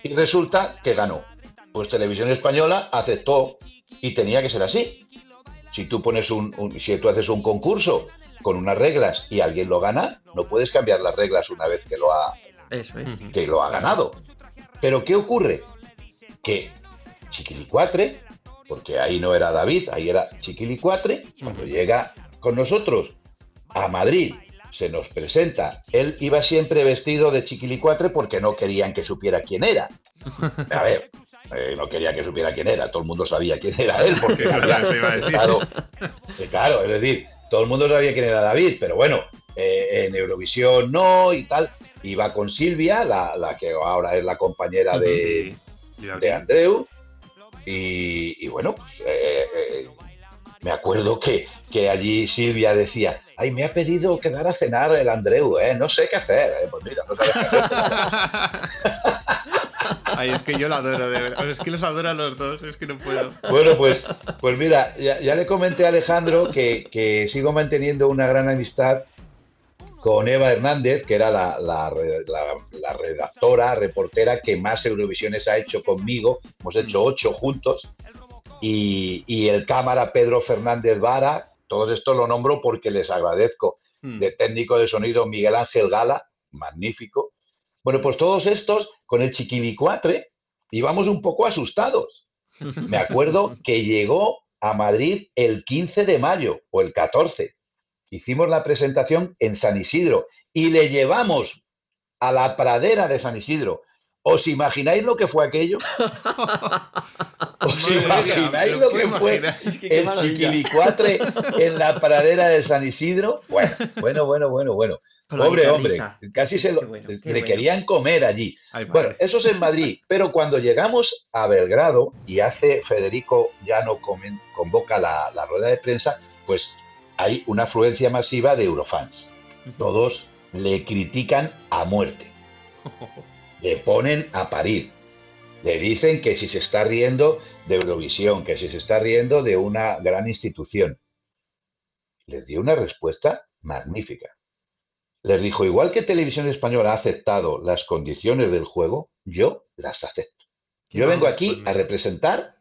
y resulta que ganó. Pues Televisión Española aceptó y tenía que ser así. Si tú pones un, un- si tú haces un concurso con unas reglas y alguien lo gana, no puedes cambiar las reglas una vez que lo ha,
Eso es.
que lo ha ganado. Pero ¿qué ocurre? Que Chiquilicuatre, porque ahí no era David, ahí era Chiquilicuatre, cuando llega con nosotros a Madrid, se nos presenta. Él iba siempre vestido de Chiquilicuatre porque no querían que supiera quién era. A ver, eh, no quería que supiera quién era, todo el mundo sabía quién era él porque
Eso
había
se iba a decir.
estado eh, Claro, es decir, todo el mundo sabía quién era David, pero bueno, eh, en Eurovisión no y tal. Iba con Silvia, la, la que ahora es la compañera de, de Andreu. Y, y bueno, pues eh, eh, me acuerdo que, que allí Silvia decía, ay, me ha pedido quedar a cenar el Andreu, ¿eh? no sé qué hacer. eh". Pues mira, no sabes qué hacer.
Ay, es que yo la adoro, de verdad. Es que los adoro a los dos, es que no puedo.
Bueno, pues, pues mira, ya, ya le comenté a Alejandro que, que sigo manteniendo una gran amistad con Eva Hernández, que era la, la re- la- la redactora, reportera que más Eurovisiones ha hecho conmigo. Hemos hecho ocho juntos. Y, y el cámara Pedro Fernández Vara, todo esto lo nombro porque les agradezco. De técnico de sonido Miguel Ángel Gala, magnífico. Bueno, pues todos estos con el chiquilicuatre íbamos un poco asustados. Me acuerdo que llegó a Madrid el 15 de mayo o el 14. Hicimos la presentación en San Isidro y le llevamos a la pradera de San Isidro. ¿Os imagináis lo que fue aquello? ¿Os imagináis lo que fue.
Es que
el chiquilicuatre en la pradera de San Isidro? Bueno, bueno, bueno, bueno, bueno. Pobre hombre, casi se lo,
bueno,
le
bueno.
querían comer allí.
Ay,
Bueno, eso es en Madrid, pero cuando llegamos a Belgrado y hace Federico ya no convoca la, la rueda de prensa, pues hay una afluencia masiva de eurofans. Todos le critican a muerte, le ponen a parir, le dicen que si se está riendo de Eurovisión, que si se está riendo de una gran institución. Les dio una respuesta magnífica. Les dijo, igual que Televisión Española ha aceptado las condiciones del juego, yo las acepto. Yo vengo aquí a representar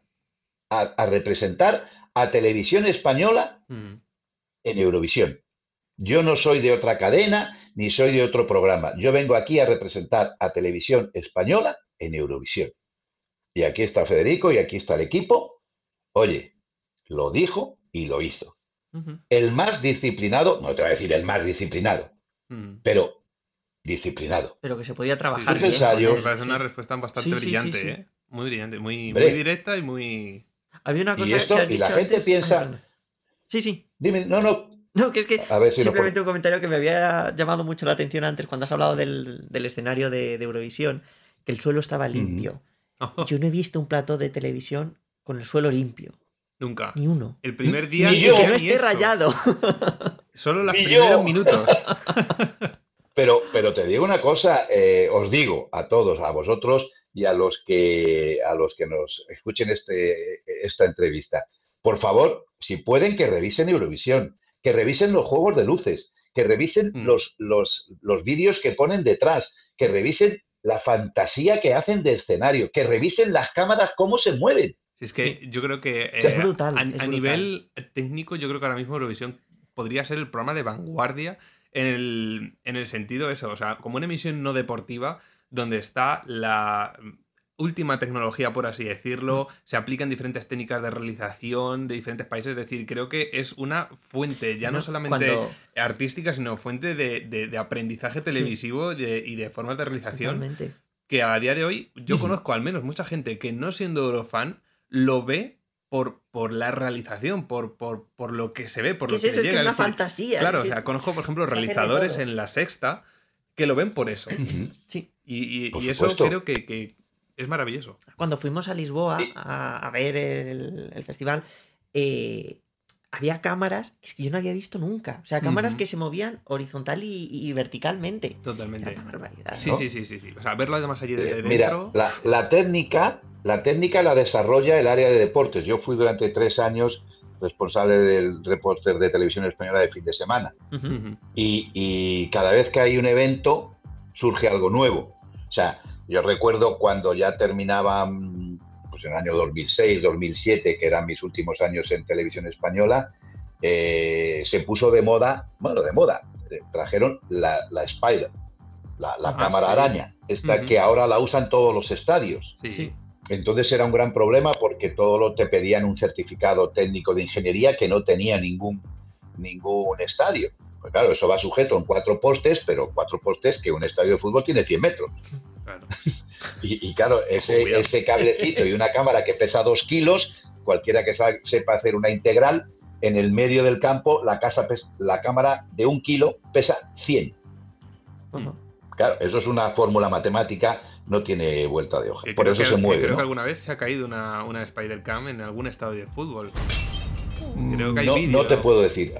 a, a representar a Televisión Española
Mm.
en Eurovisión. Yo no soy de otra cadena ni soy de otro programa. Yo vengo aquí a representar a Televisión Española en Eurovisión. Y aquí está Federico y aquí está el equipo. Oye, lo dijo y lo hizo. El más disciplinado, no te voy a decir el más disciplinado,
Mm.
pero disciplinado.
Pero que se podía
Sí,
trabajar
ese
bien.
ensayo-
Me parece
sí.
una respuesta bastante
Sí, sí, sí,
brillante,
sí.
¿eh? Muy brillante, muy, directa y muy.
Había una
Y
cosa
esto-
que has
y la gente
antes-
piensa-.
Sí, sí.
Dime, no, no,
No, que es que
A ver si lo
simplemente un comentario que me había llamado mucho la atención antes cuando has hablado del, del escenario de, de Eurovisión, que el suelo estaba limpio. Yo no he visto un plato de televisión con el suelo limpio,
Nunca.
ni uno.
El primer día.
Ni yo.
que no
ni
esté
eso.
rayado.
Solo los
Ni
primeros
yo.
minutos.
pero, pero pero te digo una cosa, eh, os digo a todos, a vosotros y a los que a los que nos escuchen este, esta entrevista, por favor, si pueden que revisen Eurovisión, que revisen los juegos de luces, que revisen
Mm.
los, los, los vídeos que ponen detrás, que revisen la fantasía que hacen de escenario, que revisen las cámaras cómo se mueven.
Si es que yo creo que
O sea, es
eh,
brutal,
a,
es
a
brutal.
nivel técnico, yo creo que ahora mismo Eurovisión podría ser el programa de vanguardia en el, en el sentido eso, o sea, como una emisión no deportiva donde está la última tecnología, por así decirlo, se aplican diferentes técnicas de realización de diferentes países, es decir, creo que es una fuente ya no,
No,
solamente
cuando-
artística, sino fuente de, de- de aprendizaje televisivo de- y de formas de realización
Totalmente.
que a día de hoy yo conozco al menos mucha gente que no siendo Eurofan lo ve por, por la realización, por, por, por lo que se ve, por
¿Qué
lo
es
que
eso?
le
Es que
llega.
es una
decir,
fantasía,
Claro,
es
o sea, conozco, por ejemplo, realizadores en la sexta que lo ven por eso.
Sí.
Y, y-
Por
y eso creo que, que es maravilloso.
Cuando fuimos a Lisboa a, a ver el, el festival, eh, había cámaras que es que yo no había visto nunca. O sea, cámaras que se movían horizontal y, y verticalmente.
Totalmente.
Era una barbaridad,
Sí,
¿no?
sí, sí, sí, sí. O sea, verlo de más allí de, de
Mira,
dentro.
la, la técnica, la técnica la desarrolla el área de deportes. Yo fui durante tres años responsable del reporter de televisión española de fin de semana. Y, y cada vez que hay un evento surge algo nuevo. O sea, yo recuerdo cuando ya terminaba mm, pues en el año 2006, 2007, que eran mis últimos años en televisión española, eh, se puso de moda, bueno, de moda, eh, trajeron la, la Spider, la, la
Ah,
cámara
sí.
araña, esta que ahora la usan todos los estadios.
Sí.
Entonces era un gran problema porque todo lo te pedían un certificado técnico de ingeniería que no tenía ningún, ningún estadio. Pues claro, eso va sujeto en cuatro postes, pero cuatro postes que un estadio de fútbol tiene 100 metros. Y, y claro, ese, cablecito y una cámara que pesa dos kilos, cualquiera que sepa hacer una integral, en el medio del campo la, casa la cámara de un kilo pesa 100. Claro, eso es una fórmula matemática, no tiene vuelta de hoja.
Que
Por eso
que-
se
que
mueve.
Creo
¿no?
que alguna vez se ha caído una, una Spider-Cam en algún estadio de fútbol. Creo que hay
no,
vídeo.
no te puedo decir.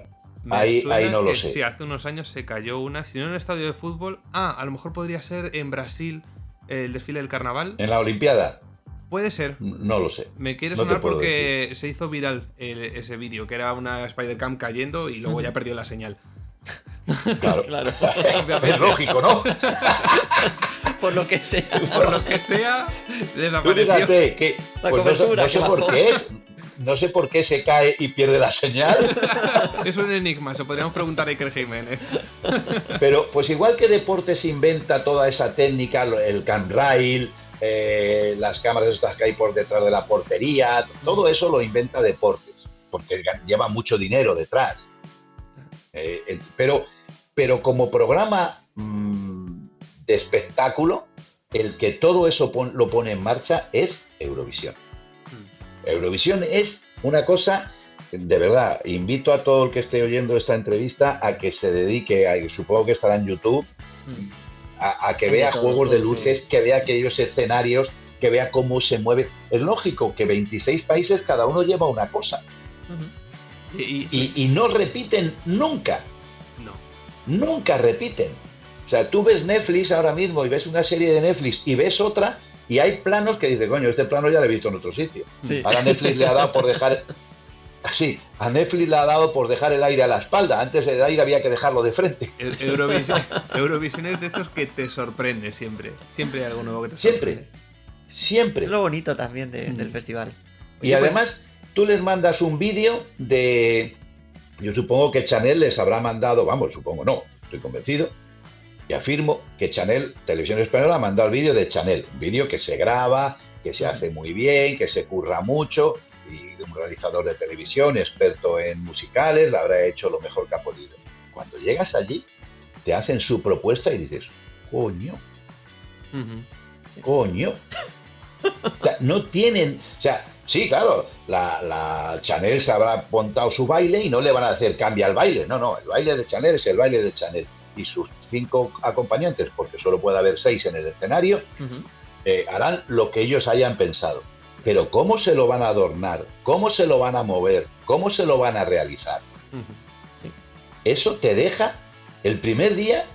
Me
Ahí,
suena
ahí no lo
que
sé.
Sí, hace unos años se cayó una, si no en un estadio de fútbol. Ah, a lo mejor podría ser en Brasil el desfile del carnaval.
¿En la Olimpiada?
Puede ser.
No lo sé.
Me quiere
No
sonar porque se hizo viral el- ese vídeo, que era una Spider-Cam cayendo y luego ya perdió la señal.
Claro.
Claro.
es lógico, ¿no?
Por lo que sea.
Por lo que sea,
Tú
desapareció.
fíjate que
La
pues no no, sé por qué es, no sé por qué se cae y pierde la señal,
Es un enigma, se podríamos preguntar a Iker Jiménez.
pero pues igual que Deportes inventa toda esa técnica, el camrail, eh, las cámaras estas que hay por detrás de la portería, todo eso lo inventa Deportes, porque lleva mucho dinero detrás. Eh, eh, pero, pero como programa mm, de espectáculo, el que todo eso pon- lo pone en marcha es Eurovisión. Eurovisión es una cosa, de verdad, invito a todo el que esté oyendo esta entrevista a que se dedique, a, supongo que estará en YouTube, a, a que vea
todo,
juegos de
sí.
luces, que vea aquellos escenarios, que vea cómo se mueve. Es lógico que 26 países cada uno lleva una cosa
Y, y-
y, y no repiten nunca,
no.
nunca repiten. O sea, tú ves Netflix ahora mismo y ves una serie de Netflix y ves otra y hay planos que dices, coño, este plano ya lo he visto en otro sitio.
Sí.
Ahora Netflix le ha dado por dejar... Sí, a Netflix le ha dado por dejar el aire a la espalda. Antes el aire había que dejarlo de frente.
Eu- Eurovisión, Eurovisión es de estos que te sorprende siempre. Siempre hay algo nuevo que te
Siempre.
sorprende.
Siempre.
Es lo bonito también de- del festival.
Y
pues,
además, tú les mandas un vídeo de. Yo supongo que Chanel les habrá mandado, vamos, supongo no, estoy convencido, y afirmo que Chanel, Televisión Española, ha mandado el vídeo de Chanel, un vídeo que se graba, que se hace muy bien, que se curra mucho, y un realizador de televisión, experto en musicales, la habrá hecho lo mejor que ha podido. Cuando llegas allí, te hacen su propuesta y dices, coño. Coño. O sea, no tienen. O sea, sí, claro, la, la Chanel se habrá montado su baile y no le van a hacer cambia el baile. No, no, el baile de Chanel es el baile de Chanel. Y sus cinco acompañantes, porque solo puede haber seis en el escenario, eh, harán lo que ellos hayan pensado. Pero cómo se lo van a adornar, cómo se lo van a mover, cómo se lo van a realizar, eso te deja el primer día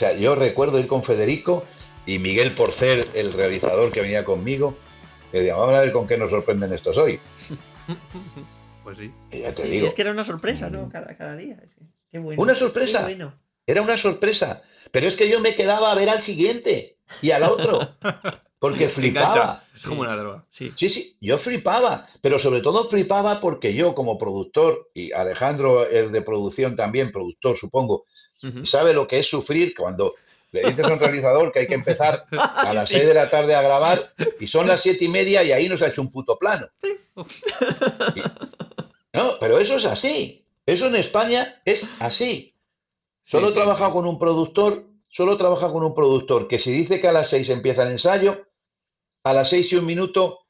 sea, yo recuerdo ir con Federico y Miguel Porcer, el realizador que venía conmigo, que decía, vamos a ver con qué nos sorprenden estos hoy.
Pues sí.
Y ya te
Y
digo.
es que era una sorpresa, ¿no? Cada, cada día. Qué bueno.
Una sorpresa.
Qué bueno.
Era una sorpresa. Pero es que yo me quedaba a ver al siguiente y al otro. Porque flipaba.
Es como una droga.
Sí.
Sí, sí, yo flipaba, pero sobre todo flipaba porque yo como productor, y Alejandro es de producción también, productor supongo, sabe lo que es sufrir cuando le dices a un realizador que hay que empezar a las
Sí.
6 de la tarde a grabar y son las siete y media y ahí nos ha hecho un puto plano. Y- no, pero eso es así. Eso en España es así. Solo he
sí,
trabajado con un productor, solo he trabajado con un productor que si dice que a las 6 empieza el ensayo, a las 6 y un minuto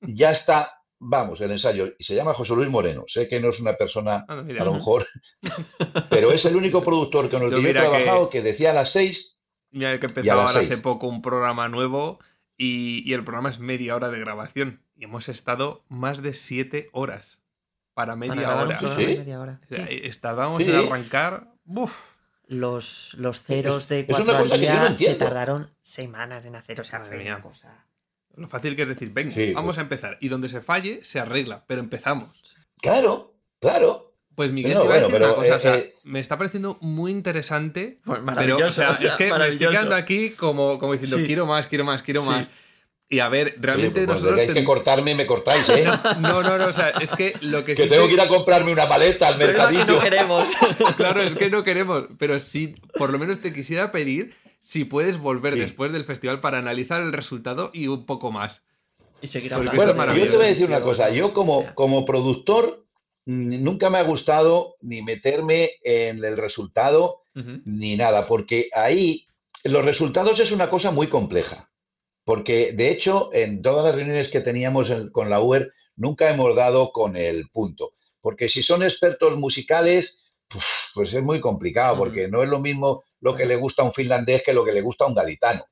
ya está, vamos, el ensayo. Y se llama José Luis Moreno. Sé que no es una persona,
mira.
a lo mejor, pero es el único productor con el
Yo
que yo he
que-
trabajado que decía a las 6
Mira que
Y a
empezaba
las
ahora
seis.
hace poco un programa nuevo y, y el programa es media hora de grabación. Y hemos estado más de siete horas para media
Para
hora.
programa
¿Sí?
de media hora.
O sea,
Sí.
eh, Tardábamos
Sí.
en arrancar. ¡Buf!
Los, los ceros de cuatro al
no
día se tardaron semanas en hacer. O sea, fue una cosa.
Lo fácil que es decir, venga,
Sí,
vamos
pues.
a empezar. Y donde se falle, se arregla, pero empezamos.
Claro, claro.
Pues Miguel,
No,
te iba a
bueno,
decir
pero,
una cosa, o sea,
eh, eh,
me está pareciendo muy interesante,
Pues
pero o sea,
o sea,
es que me estoy quedando aquí como, como diciendo,
Sí.
quiero más, quiero más, quiero
Sí.
más. Y a ver, realmente
Oye, pues
nosotros... ten-
que cortarme, me cortáis, ¿eh?
No, no, no, o sea, es que lo que,
que
sí
tengo
te-
que ir a comprarme una maleta al
Pero es lo que
mercadillo.
no queremos.
Claro, es que no queremos, pero sí, por lo menos te quisiera pedir si puedes volver
Sí.
después del festival para analizar el resultado y un poco más.
Y seguir
Pues
hablando.
esto
Bueno, yo te voy a decir una cosa. Yo como,
o sea.
como productor nunca me ha gustado ni meterme en el resultado ni nada, porque ahí los resultados es una cosa muy compleja. Porque de hecho, en todas las reuniones que teníamos en- con la UER, nunca hemos dado con el punto. Porque si son expertos musicales, pues es muy complicado, porque no es lo mismo lo que le gusta a un finlandés que lo que le gusta a un gaditano.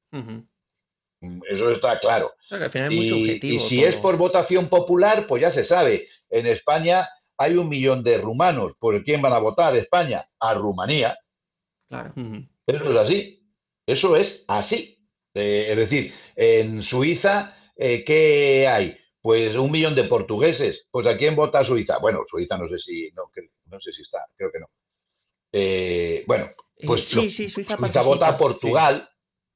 Mm, Eso está claro.
Claro, que al final es muy
Y-
subjetivo.
Y, si
todo.
es por votación popular, pues ya se sabe. En España hay un millón de rumanos. ¿Por quién van a votar? España. A Rumanía.
Claro.
Eso es así. Eso es así. Eh, es decir, en Suiza, eh, ¿qué hay? Pues un millón de portugueses. Pues ¿a quién vota Suiza? Bueno, Suiza no sé si, no, sé si está, creo que no. Eh, bueno,
Eh,
pues
sí,
lo-
sí, Suiza,
Suiza vota a. Portugal.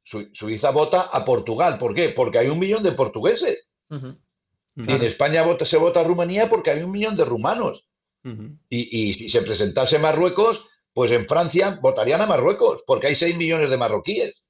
Su- Suiza vota a Portugal. ¿Por qué? Porque hay un millón de portugueses. Y en España vota- se vota a Rumanía porque hay un millón de rumanos. Y, y si se presentase Marruecos, pues en Francia votarían a Marruecos, porque hay 6 millones de marroquíes.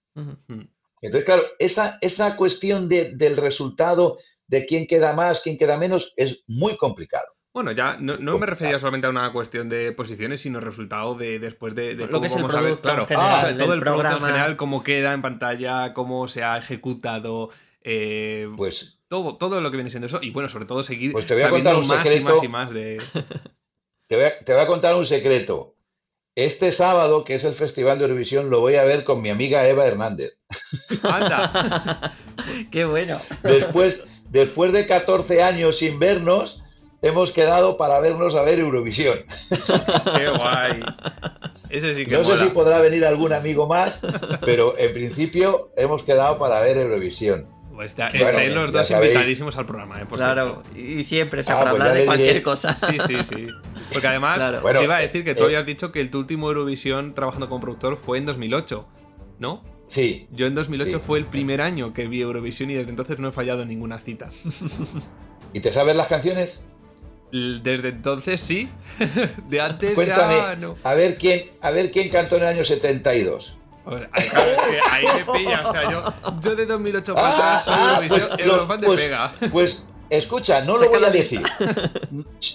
Entonces, claro, esa, esa cuestión de- del resultado, de quién queda más, quién queda menos, es muy complicado.
Bueno, ya no, no me refería solamente a una cuestión de posiciones, sino resultado de después de, de
Lo
cómo
que es el
vamos a ver,
producto
claro,
en general
todo- todo el producto en
programa.
general, cómo queda en pantalla, cómo se ha ejecutado, eh,
Pues,
todo, todo lo que viene siendo eso. Y bueno, sobre todo seguir
Pues te voy a
sabiendo
contar un
más y más y más de.
te voy, a, te voy a contar un secreto. Este sábado, que es el Festival de Eurovisión, lo voy a ver con mi amiga Eva Hernández.
¡Anda!
Qué bueno.
Después, después de 14 años sin vernos, hemos quedado para vernos a ver Eurovisión.
¡Qué guay! Ese sí que
No sé si podrá venir algún amigo más, pero en principio hemos quedado para ver Eurovisión.
Pues está-
Bueno,
estáis los
ya
dos
sabéis.
invitadísimos al programa, ¿eh? Por
Claro,
cierto.
y siempre se
Ah,
para
pues
hablar
ya
de cualquier
diré.
cosa.
Sí, sí, sí. Porque además,
Claro.
Bueno,
te iba a decir que tú
eh,
habías dicho que tu último Eurovisión trabajando como productor fue en 2008, ¿no?
Sí,
Yo en 2008
Sí.
fue el primer año que vi Eurovisión y desde entonces no he fallado en ninguna cita.
¿y te sabes las canciones?
Desde entonces sí, de antes ya
Cuéntame,
no.
a ver quién, a ver quién cantó en el año 72.
O sea, ay, claro, es que ahí me pilla, o sea, yo, yo de 2008 para
Ah,
atrás soy
ah,
Eurovisión,
pues lo-
Eurofan de
pues-
pega.
Pues escucha, no lo
Saca
voy
la
a decir.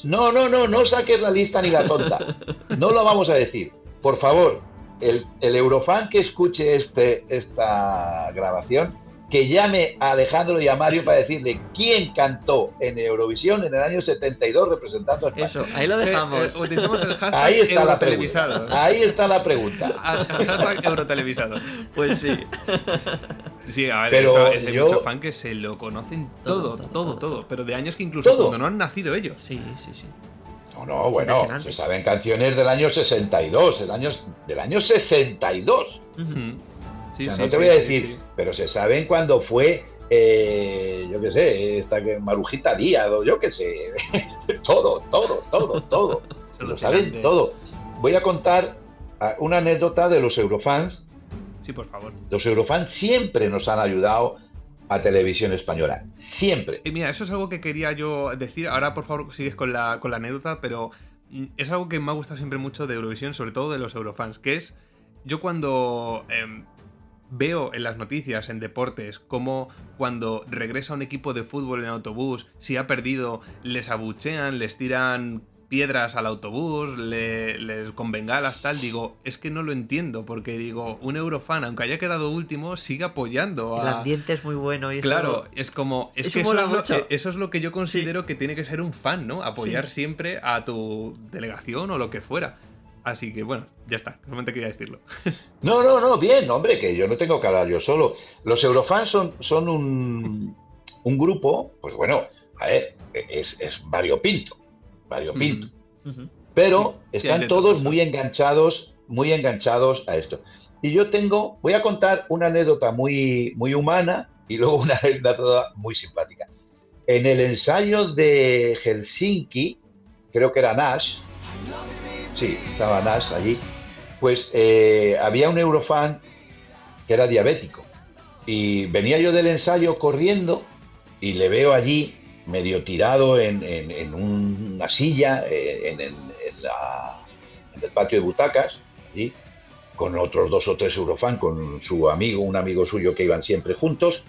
No, no, no, no saques la lista ni la tonta. No lo vamos a decir. Por favor, el, el Eurofan que escuche este, esta grabación, que llame a Alejandro y a Mario para decirle quién cantó en Eurovisión en el año 72 representando a España.
Eso, ahí lo
Eh,
dejamos.
eh, utilizamos el hashtag
Ahí está la
Eurotelevisado.
pregunta. Ahí está la pregunta.
Hashtag Eurotelevisado.
Pues sí.
Sí, a ver,
Pero
eso, ese hay
yo-
mucho fan que se lo conocen todo,
Todo,
todo,
todo,
todo, Pero de años que incluso
Todo.
cuando no han nacido ellos.
Sí, sí, sí.
No, no, bueno, se saben canciones del año 62, del año, del año 62.
Sí,
O sea,
sí,
no te voy a decir, pero se saben cuando fue, eh, yo qué sé, esta que Marujita Díaz, o yo qué sé, todo, todo, todo, todo. Se lo saben todo. Voy a contar ah, una anécdota de los Eurofans.
Sí, por favor.
Los Eurofans siempre nos han ayudado a Televisión Española. Siempre.
Y mira, eso es algo que quería yo decir. Ahora, por favor, sigues con la, con la anécdota, pero mm, es algo que me ha gustado siempre mucho de Eurovisión, sobre todo de los Eurofans, que es yo cuando em, veo en las noticias, en deportes, como cuando regresa un equipo de fútbol en autobús, si ha perdido, les abuchean, les tiran piedras al autobús, le- les con bengalas, tal, digo, es que no lo entiendo, porque digo, un eurofan, aunque haya quedado último, sigue apoyando
El ambiente es muy bueno y eso-
Claro, es como. Es
Eso
que eso es, lo, eh, eso es lo que yo considero que tiene que ser un fan, ¿no? Apoyar
Sí.
siempre a tu delegación o lo que fuera. Así que bueno, ya está, solamente quería decirlo.
No, no, no, bien, hombre, que yo no tengo que hablar yo solo. Los Eurofans son, son un, un grupo, pues bueno, a ver, es, es variopinto, variopinto. Pero
Sí, hay
están todos
todo,
muy enganchados, muy enganchados a esto. Y yo tengo, voy a contar una anécdota muy, muy humana y luego una anécdota muy simpática. En el ensayo de Helsinki, creo que era Nash, sí, estaba Nash allí, pues eh, había un eurofan que era diabético. Y venía yo del ensayo corriendo y le veo allí medio tirado en, en- una silla eh, en, el patio de butacas, allí, con otros dos o tres eurofan, con su amigo, un amigo suyo que iban siempre juntos.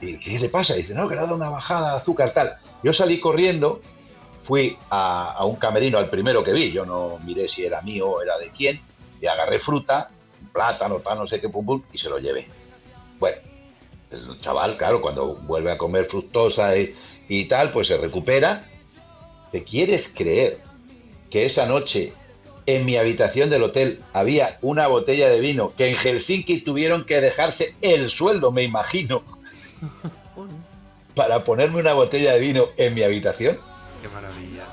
¿Y qué le pasa? dice, no, que le ha dado una bajada de azúcar, tal. Yo salí corriendo, fui a, a un camerino, al primero que vi, yo no miré si era mío o era de quién, y agarré fruta, plátano, tal, no sé qué, pum, pum, y se lo llevé. Bueno, el chaval, claro, cuando vuelve a comer fructosa y, y tal, pues se recupera. ¿Te quieres creer que esa noche en mi habitación del hotel había una botella de vino que en Helsinki tuvieron que dejarse el sueldo, me imagino, para ponerme una botella de vino en mi habitación?
Qué maravilla.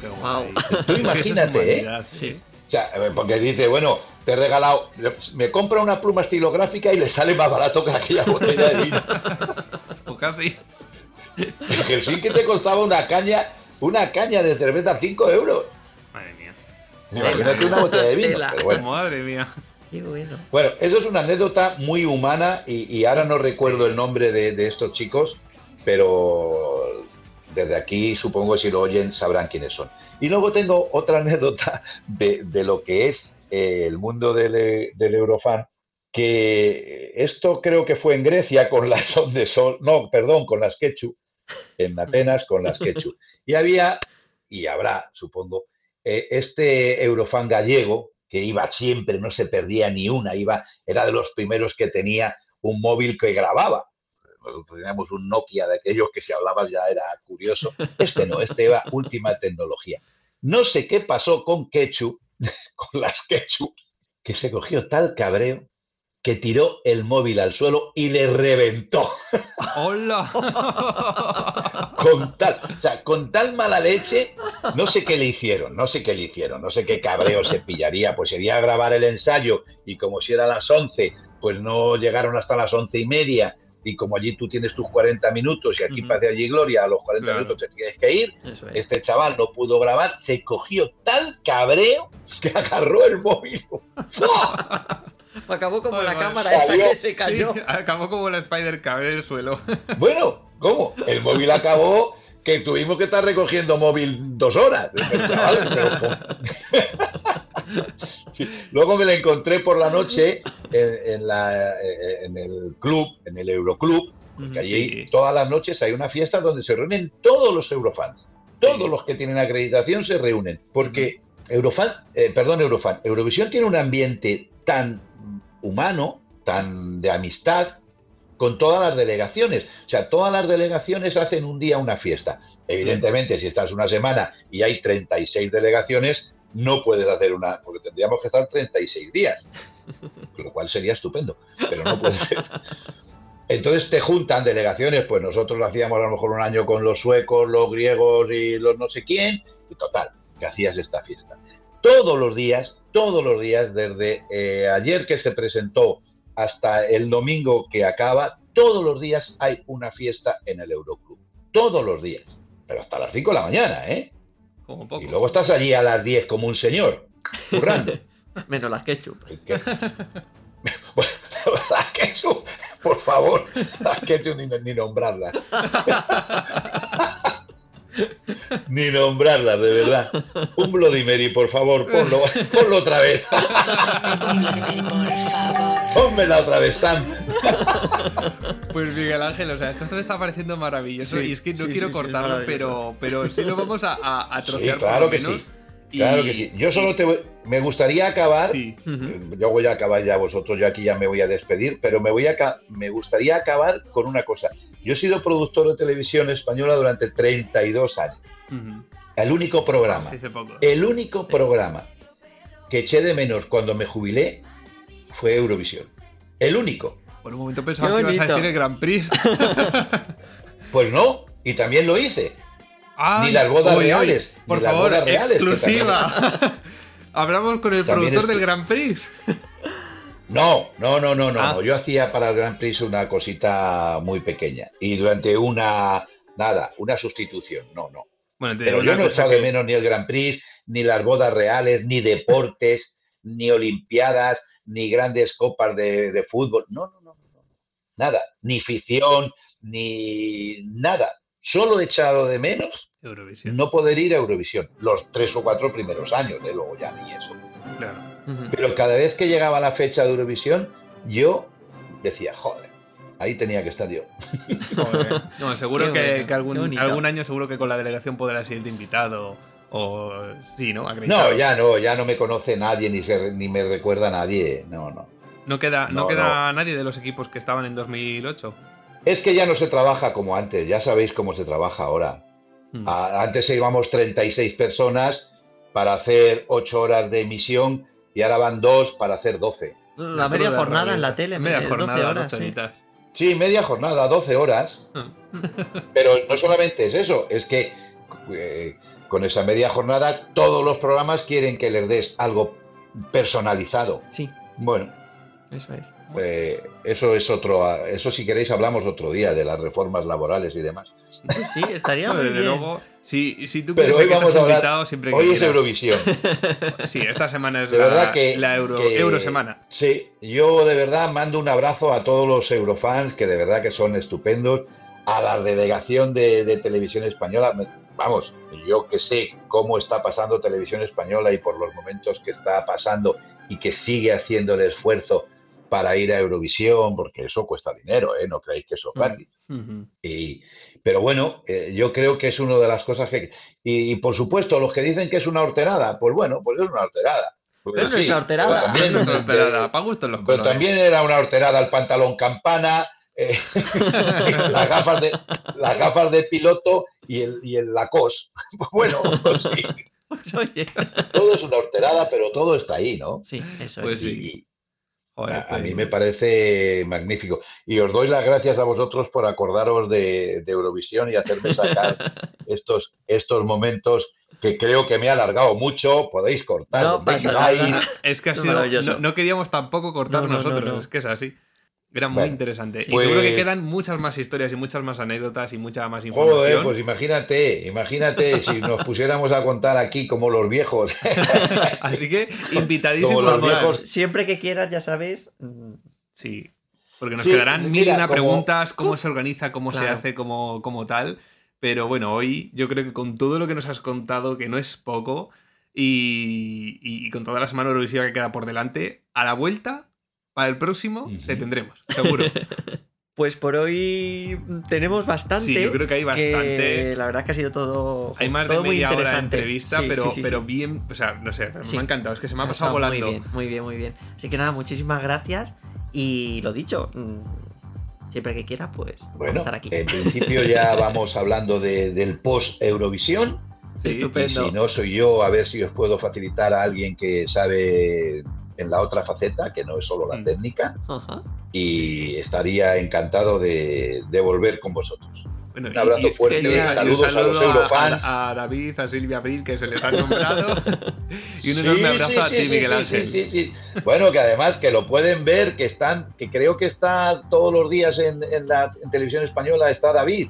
Qué
Guau.
guay.
Tú imagínate, ¿eh?
Sí.
O sea, eh, porque dice, bueno, te he regalado, me compra una pluma estilográfica y le sale más barato que aquella botella de vino.
O casi.
En Helsinki te costaba una caña, una caña de cerveza 5 euros.
Madre mía.
Imagínate una botella de vino.
Tela.
pero bueno.
Madre mía.
Qué bueno.
Bueno, eso es una anécdota muy humana y, y ahora no recuerdo el nombre de, de estos chicos, pero desde aquí supongo que si lo oyen sabrán quiénes son. Y luego tengo otra anécdota de, de lo que es eh, el mundo del, eh, del Eurofan, que esto creo que fue en Grecia con las Sol, no, perdón, con las Quechu, en Atenas con las Quechu. Y había, y habrá, supongo, eh, este Eurofan gallego que iba siempre, no se perdía ni una, iba, era de los primeros que tenía un móvil que grababa. Nosotros teníamos un Nokia de aquellos que si hablabas ya era curioso. Este no, este era última tecnología. No sé qué pasó con Quechu, con las Quechu, que se cogió tal cabreo que tiró el móvil al suelo y le reventó.
¡Hola!
con tal, o sea, con tal mala leche, no sé qué le hicieron, no sé qué le hicieron, no sé qué cabreo se pillaría, pues sería a grabar el ensayo y como si era a las 11, pues no llegaron hasta las once y media y como allí tú tienes tus 40 minutos y aquí
Ujú.
pasa allí Gloria, a los 40
Claro.
minutos te tienes que ir,
es.
este chaval no pudo grabar, se cogió tal cabreo que agarró el móvil.
Acabó como la cámara esa que se cayó.
Sí, acabó como la Spider cabré el suelo.
Bueno, ¿cómo? El móvil acabó que tuvimos que estar recogiendo móvil dos horas. Pero, chaval, pero- Sí, Luego me la encontré por la noche en, en la- eh, en el club, en el Euroclub, porque allí
Sí.
todas las noches hay una fiesta donde se reúnen todos los Eurofans. Todos los que tienen acreditación se reúnen, porque Eurofan, eh, perdón, Eurofan, Eurovisión tiene un ambiente tan humano, tan de amistad, con todas las delegaciones. O sea, todas las delegaciones hacen un día una fiesta. Evidentemente, si estás una semana y hay 36 delegaciones, no puedes hacer una, porque tendríamos que estar 36 días, lo cual sería estupendo, pero no puede ser. Entonces te juntan delegaciones, pues nosotros lo hacíamos a lo mejor un año con los suecos, los griegos y los no sé quién, y total. que hacías esta fiesta. Todos los días, todos los días, desde eh, ayer que se presentó hasta el domingo que acaba, todos los días hay una fiesta en el Euroclub. Todos los días. Pero hasta las 5 de la mañana, ¿eh?
Como poco.
Y luego estás allí a las 10 como un señor, currando.
Menos las ketchup.
las ketchup, por favor, las ketchup ni, ni nombrarlas. Ni nombrarlas, de verdad. Un Bloody Mary, por favor, ponlo, ponlo otra vez. Pónmela otra vez, Sam.
Pues Miguel Ángel, o sea, esto me está pareciendo maravilloso
Sí,
y es que no
sí,
quiero
sí,
cortarlo, pero, pero sí lo vamos a, a, a
Sí,
trocear
claro
por lo
que
menos.
sí. Claro que sí. Yo solo te voy- me gustaría acabar.
Sí.
eh, Yo voy a acabar ya vosotros, yo aquí ya me voy a despedir, pero me voy a me gustaría acabar con una cosa. Yo he sido productor de televisión española durante 32 años.
Ujú.
El único programa,
Sí, hace poco.
el único programa que eché de menos cuando me jubilé fue Eurovisión. El único.
Por un momento pensaba que ibas a decir el Grand Prix.
Pues no, y también lo hice.
Ay,
Ni las bodas reales,
Por
las
favor,
bodas reales,
exclusiva. Hablamos con el
También
productor
es-
del Grand Prix.
No, no, no, no, no.
Ah.
Yo hacía para el Grand Prix una cosita muy pequeña. Y durante una, nada, una sustitución. No, no.
Bueno, te
Pero yo no he de menos ni el Grand Prix, ni las bodas reales, ni deportes, ni olimpiadas, ni grandes copas de, de fútbol. No, no, no, no. Nada. Ni ficción, ni nada. Solo he echado de menos
Eurovisión.
no poder ir a Eurovisión. Los tres o cuatro primeros años, de luego ya ni eso.
Claro.
Pero cada vez que llegaba la fecha de Eurovisión, yo decía, joder, ahí tenía que estar yo.
Joder. No, seguro que, que algún, algún año seguro que con la delegación podrás ir de invitado. O sí, ¿no? Acreditado.
No, ya no, ya no me conoce nadie, ni, se, ni me recuerda nadie. No, no.
No queda, no
No,
queda nadie de los equipos que estaban en 2008.
Es que ya no se trabaja como antes, ya sabéis cómo se trabaja ahora.
Mm.
A- Antes íbamos 36 personas para hacer 8 horas de emisión y ahora van 2 para hacer 12.
La media jornada en la tele,
Media
12
jornada,
horas,
12
sí.
Sí, media jornada, 12 horas.
Ah.
Pero no solamente es eso, es que eh, con esa media jornada todos los programas quieren que les des algo personalizado.
Sí,
Bueno,
eso es.
eh, eso es otro, eso si queréis hablamos otro día de las reformas laborales y demás.
Pues sí, estaría muy bien.
luego, si, si tú
Pero
quieres
hoy
que
vamos a hablar,
invitado siempre que
hoy es. Eurovisión.
Sí, esta semana es
De
la,
verdad que
la Euro,
que-
Eurosemana.
Sí, yo de verdad mando un abrazo a todos los eurofans que de verdad que son estupendos, a la delegación de, de televisión española. Me- Vamos, yo que sé cómo está pasando televisión española y por los momentos que está pasando y que sigue haciendo el esfuerzo para ir a Eurovisión, porque eso cuesta dinero, ¿eh? No creéis que eso es gratis.
Ujú.
Y, pero bueno, eh, yo creo que es una de las cosas que... Y, y, por supuesto, los que dicen que es una horterada, pues bueno, pues es una horterada.
Pero es nuestra horterada.
pero también,
Es nuestra horterada, pa' gusto en los
pero
colores.
también era una horterada el pantalón campana, eh, las, gafas de, las gafas de piloto y el, y el Lacoste. Pues bueno, pues sí,
Oye,
todo es una horterada, pero todo está ahí, ¿no?
sí, eso
Pues
es.
sí.
Y,
Joder,
a, a
pues-
mí me parece magnífico. Y os doy las gracias a vosotros por acordaros de, de Eurovisión y hacerme sacar estos, estos momentos que creo que me he alargado mucho. Podéis cortar.
No pasa nada.
Es que ha sido. No, no queríamos tampoco cortar
No, no, no,
nosotros,
no.
es que es así. Era muy
Bueno,
interesante. Y
pues-
seguro que quedan muchas más historias y muchas más anécdotas y mucha más
Joder,
información.
pues imagínate, imagínate si nos pusiéramos a contar aquí como los viejos.
Así que invitadísimos
los viejos.
Siempre que quieras, ya sabes.
Sí. Porque nos
Sí,
quedarán mil y una
como-
preguntas, cómo se organiza, cómo se hace, cómo, cómo tal. Pero bueno, hoy yo creo que con todo lo que nos has contado, que no es poco, y, y- y con toda la semana Eurovisiva que queda por delante, a la vuelta, para el próximo,
Ujú.
te tendremos, seguro.
Pues por hoy tenemos bastante.
Sí, yo creo que hay bastante.
La verdad que ha sido todo.
Hay más de
todo muy
media hora de entrevista,
Sí,
pero,
sí, sí,
pero
sí.
bien, o sea, no sé,
Sí.
me ha encantado, es que se me ha
Ha
pasado volando.
Muy bien, muy bien, muy bien. Así que nada, muchísimas gracias. Y lo dicho, mm, siempre que quieras, pues
Bueno,
estar aquí.
en principio ya vamos hablando de- del post-Eurovisión.
Sí.
Y
Estupendo.
si no soy yo, a ver si os puedo facilitar a alguien que sabe en la otra faceta, que no es solo la
Mm.
técnica,
Ajá.
y estaría encantado de, de volver con vosotros.
Bueno,
Un abrazo
y-
fuerte,
y un
saludos a los
saludo
eurofans.
A, a David, a Silvia Abril, que se les ha nombrado. y un
Sí,
enorme abrazo
sí,
a
sí,
ti,
sí,
Miguel
sí,
Ángel.
sí, sí, sí. Bueno, que además que lo pueden ver, que están, que creo que está todos los días en, en la en televisión española, está David.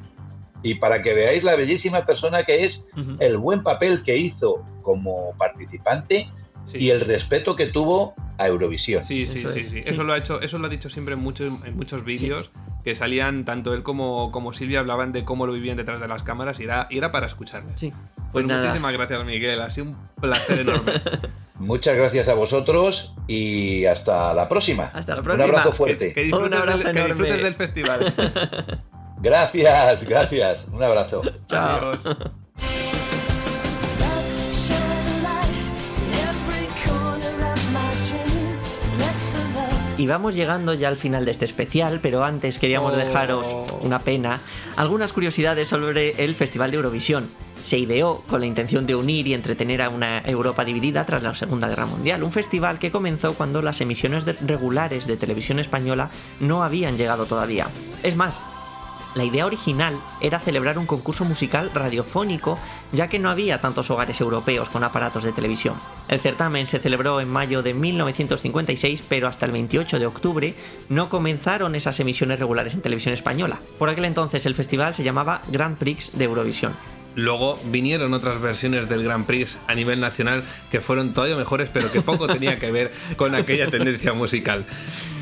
Y para que veáis la bellísima persona que es, el buen papel que hizo como participante y el respeto que tuvo a Eurovisión.
Sí, sí, sí, sí. Eso lo ha hecho, eso lo ha dicho siempre en muchos, en muchos vídeos que salían tanto él como, como Silvia hablaban de cómo lo vivían detrás de las cámaras y era, y era para escucharle.
Sí.
Pues,
Pues
muchísimas gracias, Miguel. Ha sido un placer enorme.
Muchas gracias a vosotros y hasta la próxima.
Hasta la
Un abrazo fuerte.
Que, que disfrutes, del, que disfrutes del festival.
Gracias, gracias. Un abrazo.
Chao. Y vamos llegando ya al final de este especial, pero antes queríamos
Oh.
dejaros una pena, algunas curiosidades sobre el Festival de Eurovisión. Se ideó con la intención de unir y entretener a una Europa dividida tras la Segunda Guerra Mundial, un festival que comenzó cuando las emisiones regulares de televisión española no habían llegado todavía. Es más, la idea original era celebrar un concurso musical radiofónico, ya que no había tantos hogares europeos con aparatos de televisión. El certamen se celebró en mayo de 1956, pero hasta el 28 de octubre no comenzaron esas emisiones regulares en televisión española. Por aquel entonces el festival se llamaba Grand Prix de Eurovisión.
Luego vinieron otras versiones del Grand Prix a nivel nacional que fueron todavía mejores, pero que poco tenía que ver con aquella tendencia musical.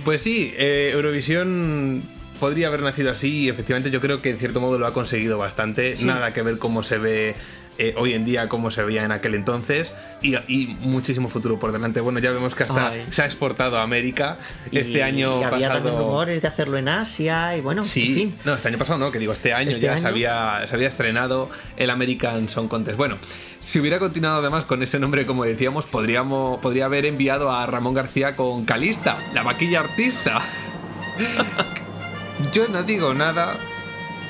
Pues sí, eh, Eurovisión podría haber nacido así y efectivamente yo creo que en cierto modo lo ha conseguido bastante.
Sí.
Nada que ver cómo se ve eh, hoy en día, cómo se veía en aquel entonces y, y muchísimo futuro por delante. Bueno, ya vemos que hasta
Ay.
se ha exportado a América
Y
este año
había
pasado.
también rumores de hacerlo en Asia y bueno,
Sí,
en fin.
no, este año pasado no, que digo, este año
¿Este
ya
año?
Se, había, se había estrenado el American Song Contest. Bueno, si hubiera continuado además con ese nombre, como decíamos, podríamos, podría haber enviado a Ramón García con Calista, la vaquilla artista. Yo no digo nada,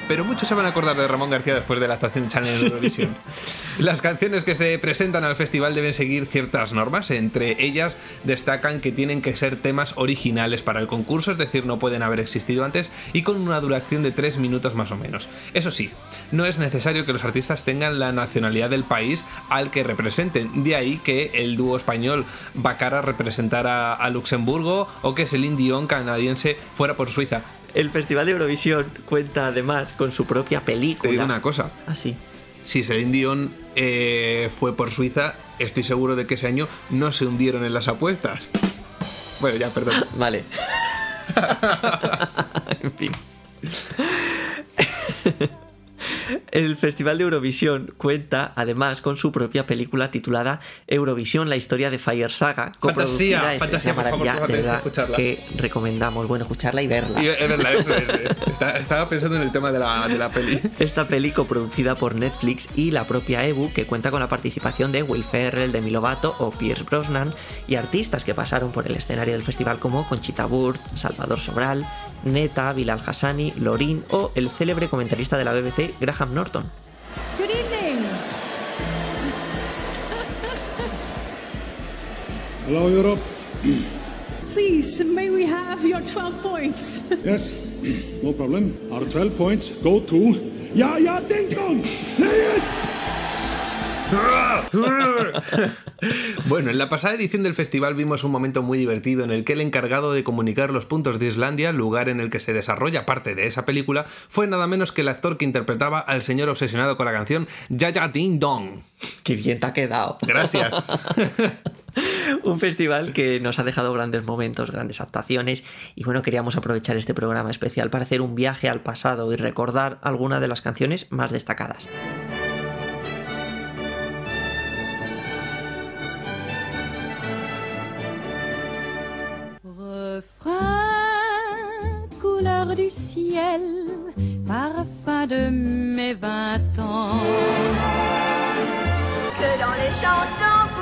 pero muchos se van a acordar de Ramón García después de la actuación de Channel en Eurovisión. Las canciones que se presentan al festival deben seguir ciertas normas, entre ellas destacan que tienen que ser temas originales para el concurso, es decir, no pueden haber existido antes, y con una duración de 3 minutos más o menos. Eso sí, no es necesario que los artistas tengan la nacionalidad del país al que representen, de ahí que el dúo español Bacara representara a Luxemburgo o que Celine Dion canadiense fuera por Suiza.
El Festival de Eurovisión cuenta además con su propia película.
Te digo una cosa.
Ah, sí.
Si Celine Dion eh, fue por Suiza, estoy seguro de que ese año no se hundieron en las apuestas. Bueno, ya, perdón.
Vale. en fin. El Festival de Eurovisión cuenta además con su propia película titulada Eurovisión, la historia de Fire Saga, coproducida
Fantasía,
es- maravilla,
favor,
de verdad,
escucharla.
que recomendamos, bueno, escucharla y verla.
Y verdad, eso es. Está- Estaba pensando en el tema de la, de la peli.
Esta peli coproducida por Netflix y la propia EBU, que cuenta con la participación de Will Ferrell, Demi Lovato o Pierce Brosnan y artistas que pasaron por el escenario del festival como Conchita Wurst, Salvador Sobral, Neta, Bilal Hassani, Lorin o el célebre comentarista de la BBC Graham Norton.
Good evening.
Hello, Europe.
Please, may we have your 12 points?
Yes, no problem. Our 12 points go to. Ja, Ding Dong!
Bueno, en la pasada edición del festival vimos un momento muy divertido en el que el encargado de comunicar los puntos de Islandia, lugar en el que se desarrolla parte de esa película, fue nada menos que el actor que interpretaba al señor obsesionado con la canción Yaya Ding Dong.
¡Qué bien te ha quedado!
Gracias.
Un festival que nos ha dejado grandes momentos, grandes actuaciones y bueno, queríamos aprovechar este programa especial para hacer un viaje al pasado y recordar algunas de las canciones más destacadas.
Du ciel, parfum de mes vingt ans.
Que dans les chansons,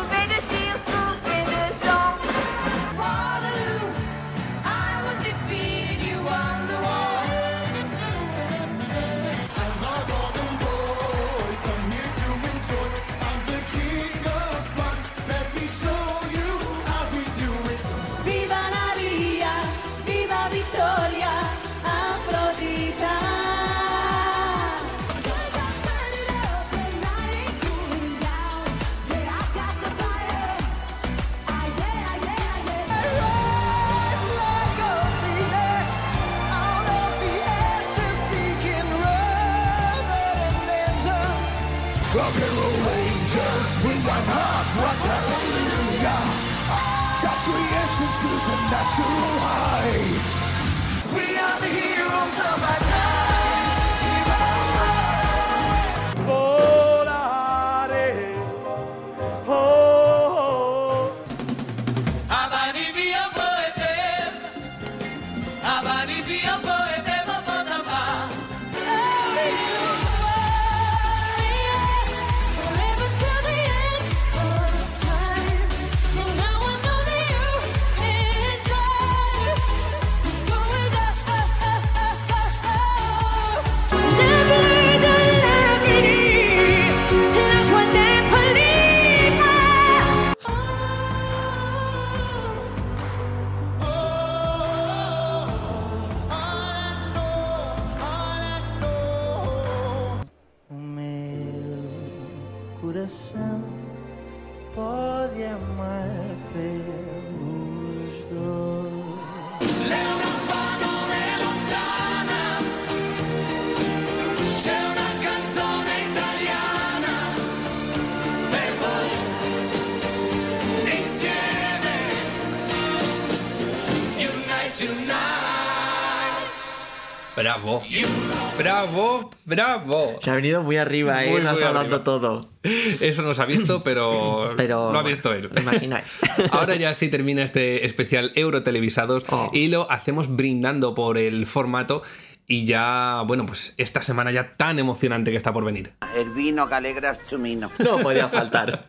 Bravo. Bravo.
Se ha venido muy arriba, ¿eh?
Muy,
ha
muy
dando
arriba.
todo.
Eso no se ha visto, pero,
Pero-
lo ha visto él.
¿Te imagináis?
Ahora ya sí termina este especial Eurotelevisados
Oh.
y lo hacemos brindando por el formato y ya, bueno, pues esta semana ya tan emocionante que está por venir.
El vino que alegra su mino.
No podía faltar.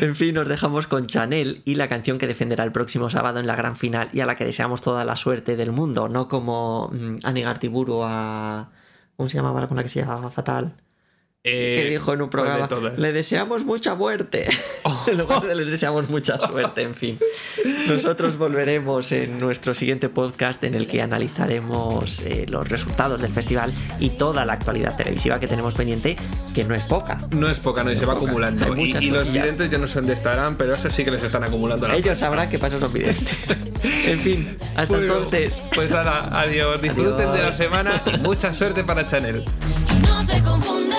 En fin, nos dejamos con Chanel y la canción que defenderá el próximo sábado en la gran final y a la que deseamos toda la suerte del mundo, no como mm, Ani Gartiburu a... ¿Cómo se llamaba la con la que se llamaba fatal?
Eh,
que dijo en un
¿cuál de
programa,
todas?
le deseamos mucha muerte. en lugar de les deseamos mucha suerte, en fin. Nosotros volveremos en nuestro siguiente podcast en el que analizaremos eh, los resultados del festival y toda la actualidad televisiva que tenemos pendiente, que no es poca.
No es poca, no, y se va
poca.
acumulando. Y, y los videntes yo no sé dónde estarán, pero eso sí que les están acumulando la
Ellos sabrán qué pasa son videntes. en fin, hasta
Bueno,
entonces.
Pues ahora, adiós. Disfruten de la
Adiós.
semana y mucha suerte para Chanel.
No se confundan,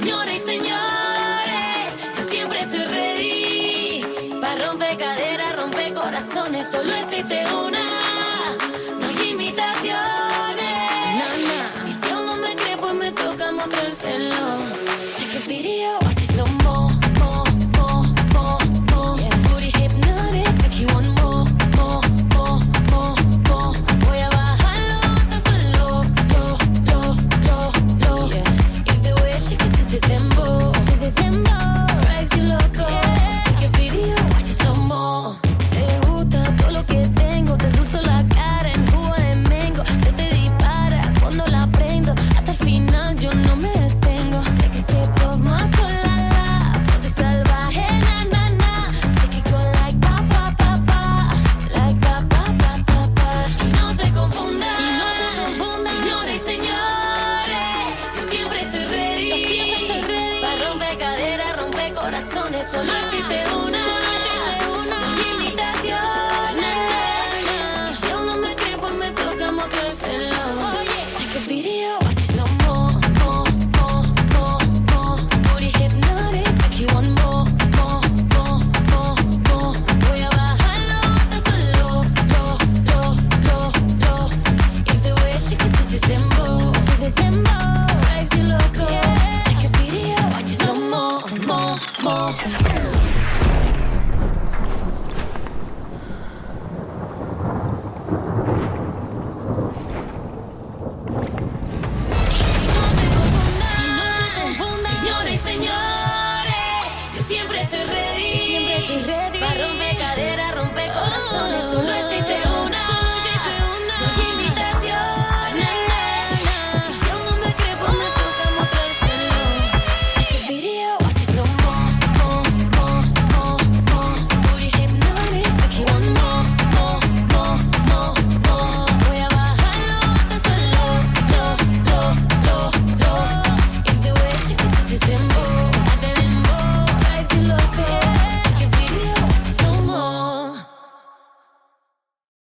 señoras y señores, yo siempre estoy ready para romper caderas, romper corazones, solo existe una, no hay imitaciones. Y si aún no me cree, pues me toca mostrárselo. Take a video,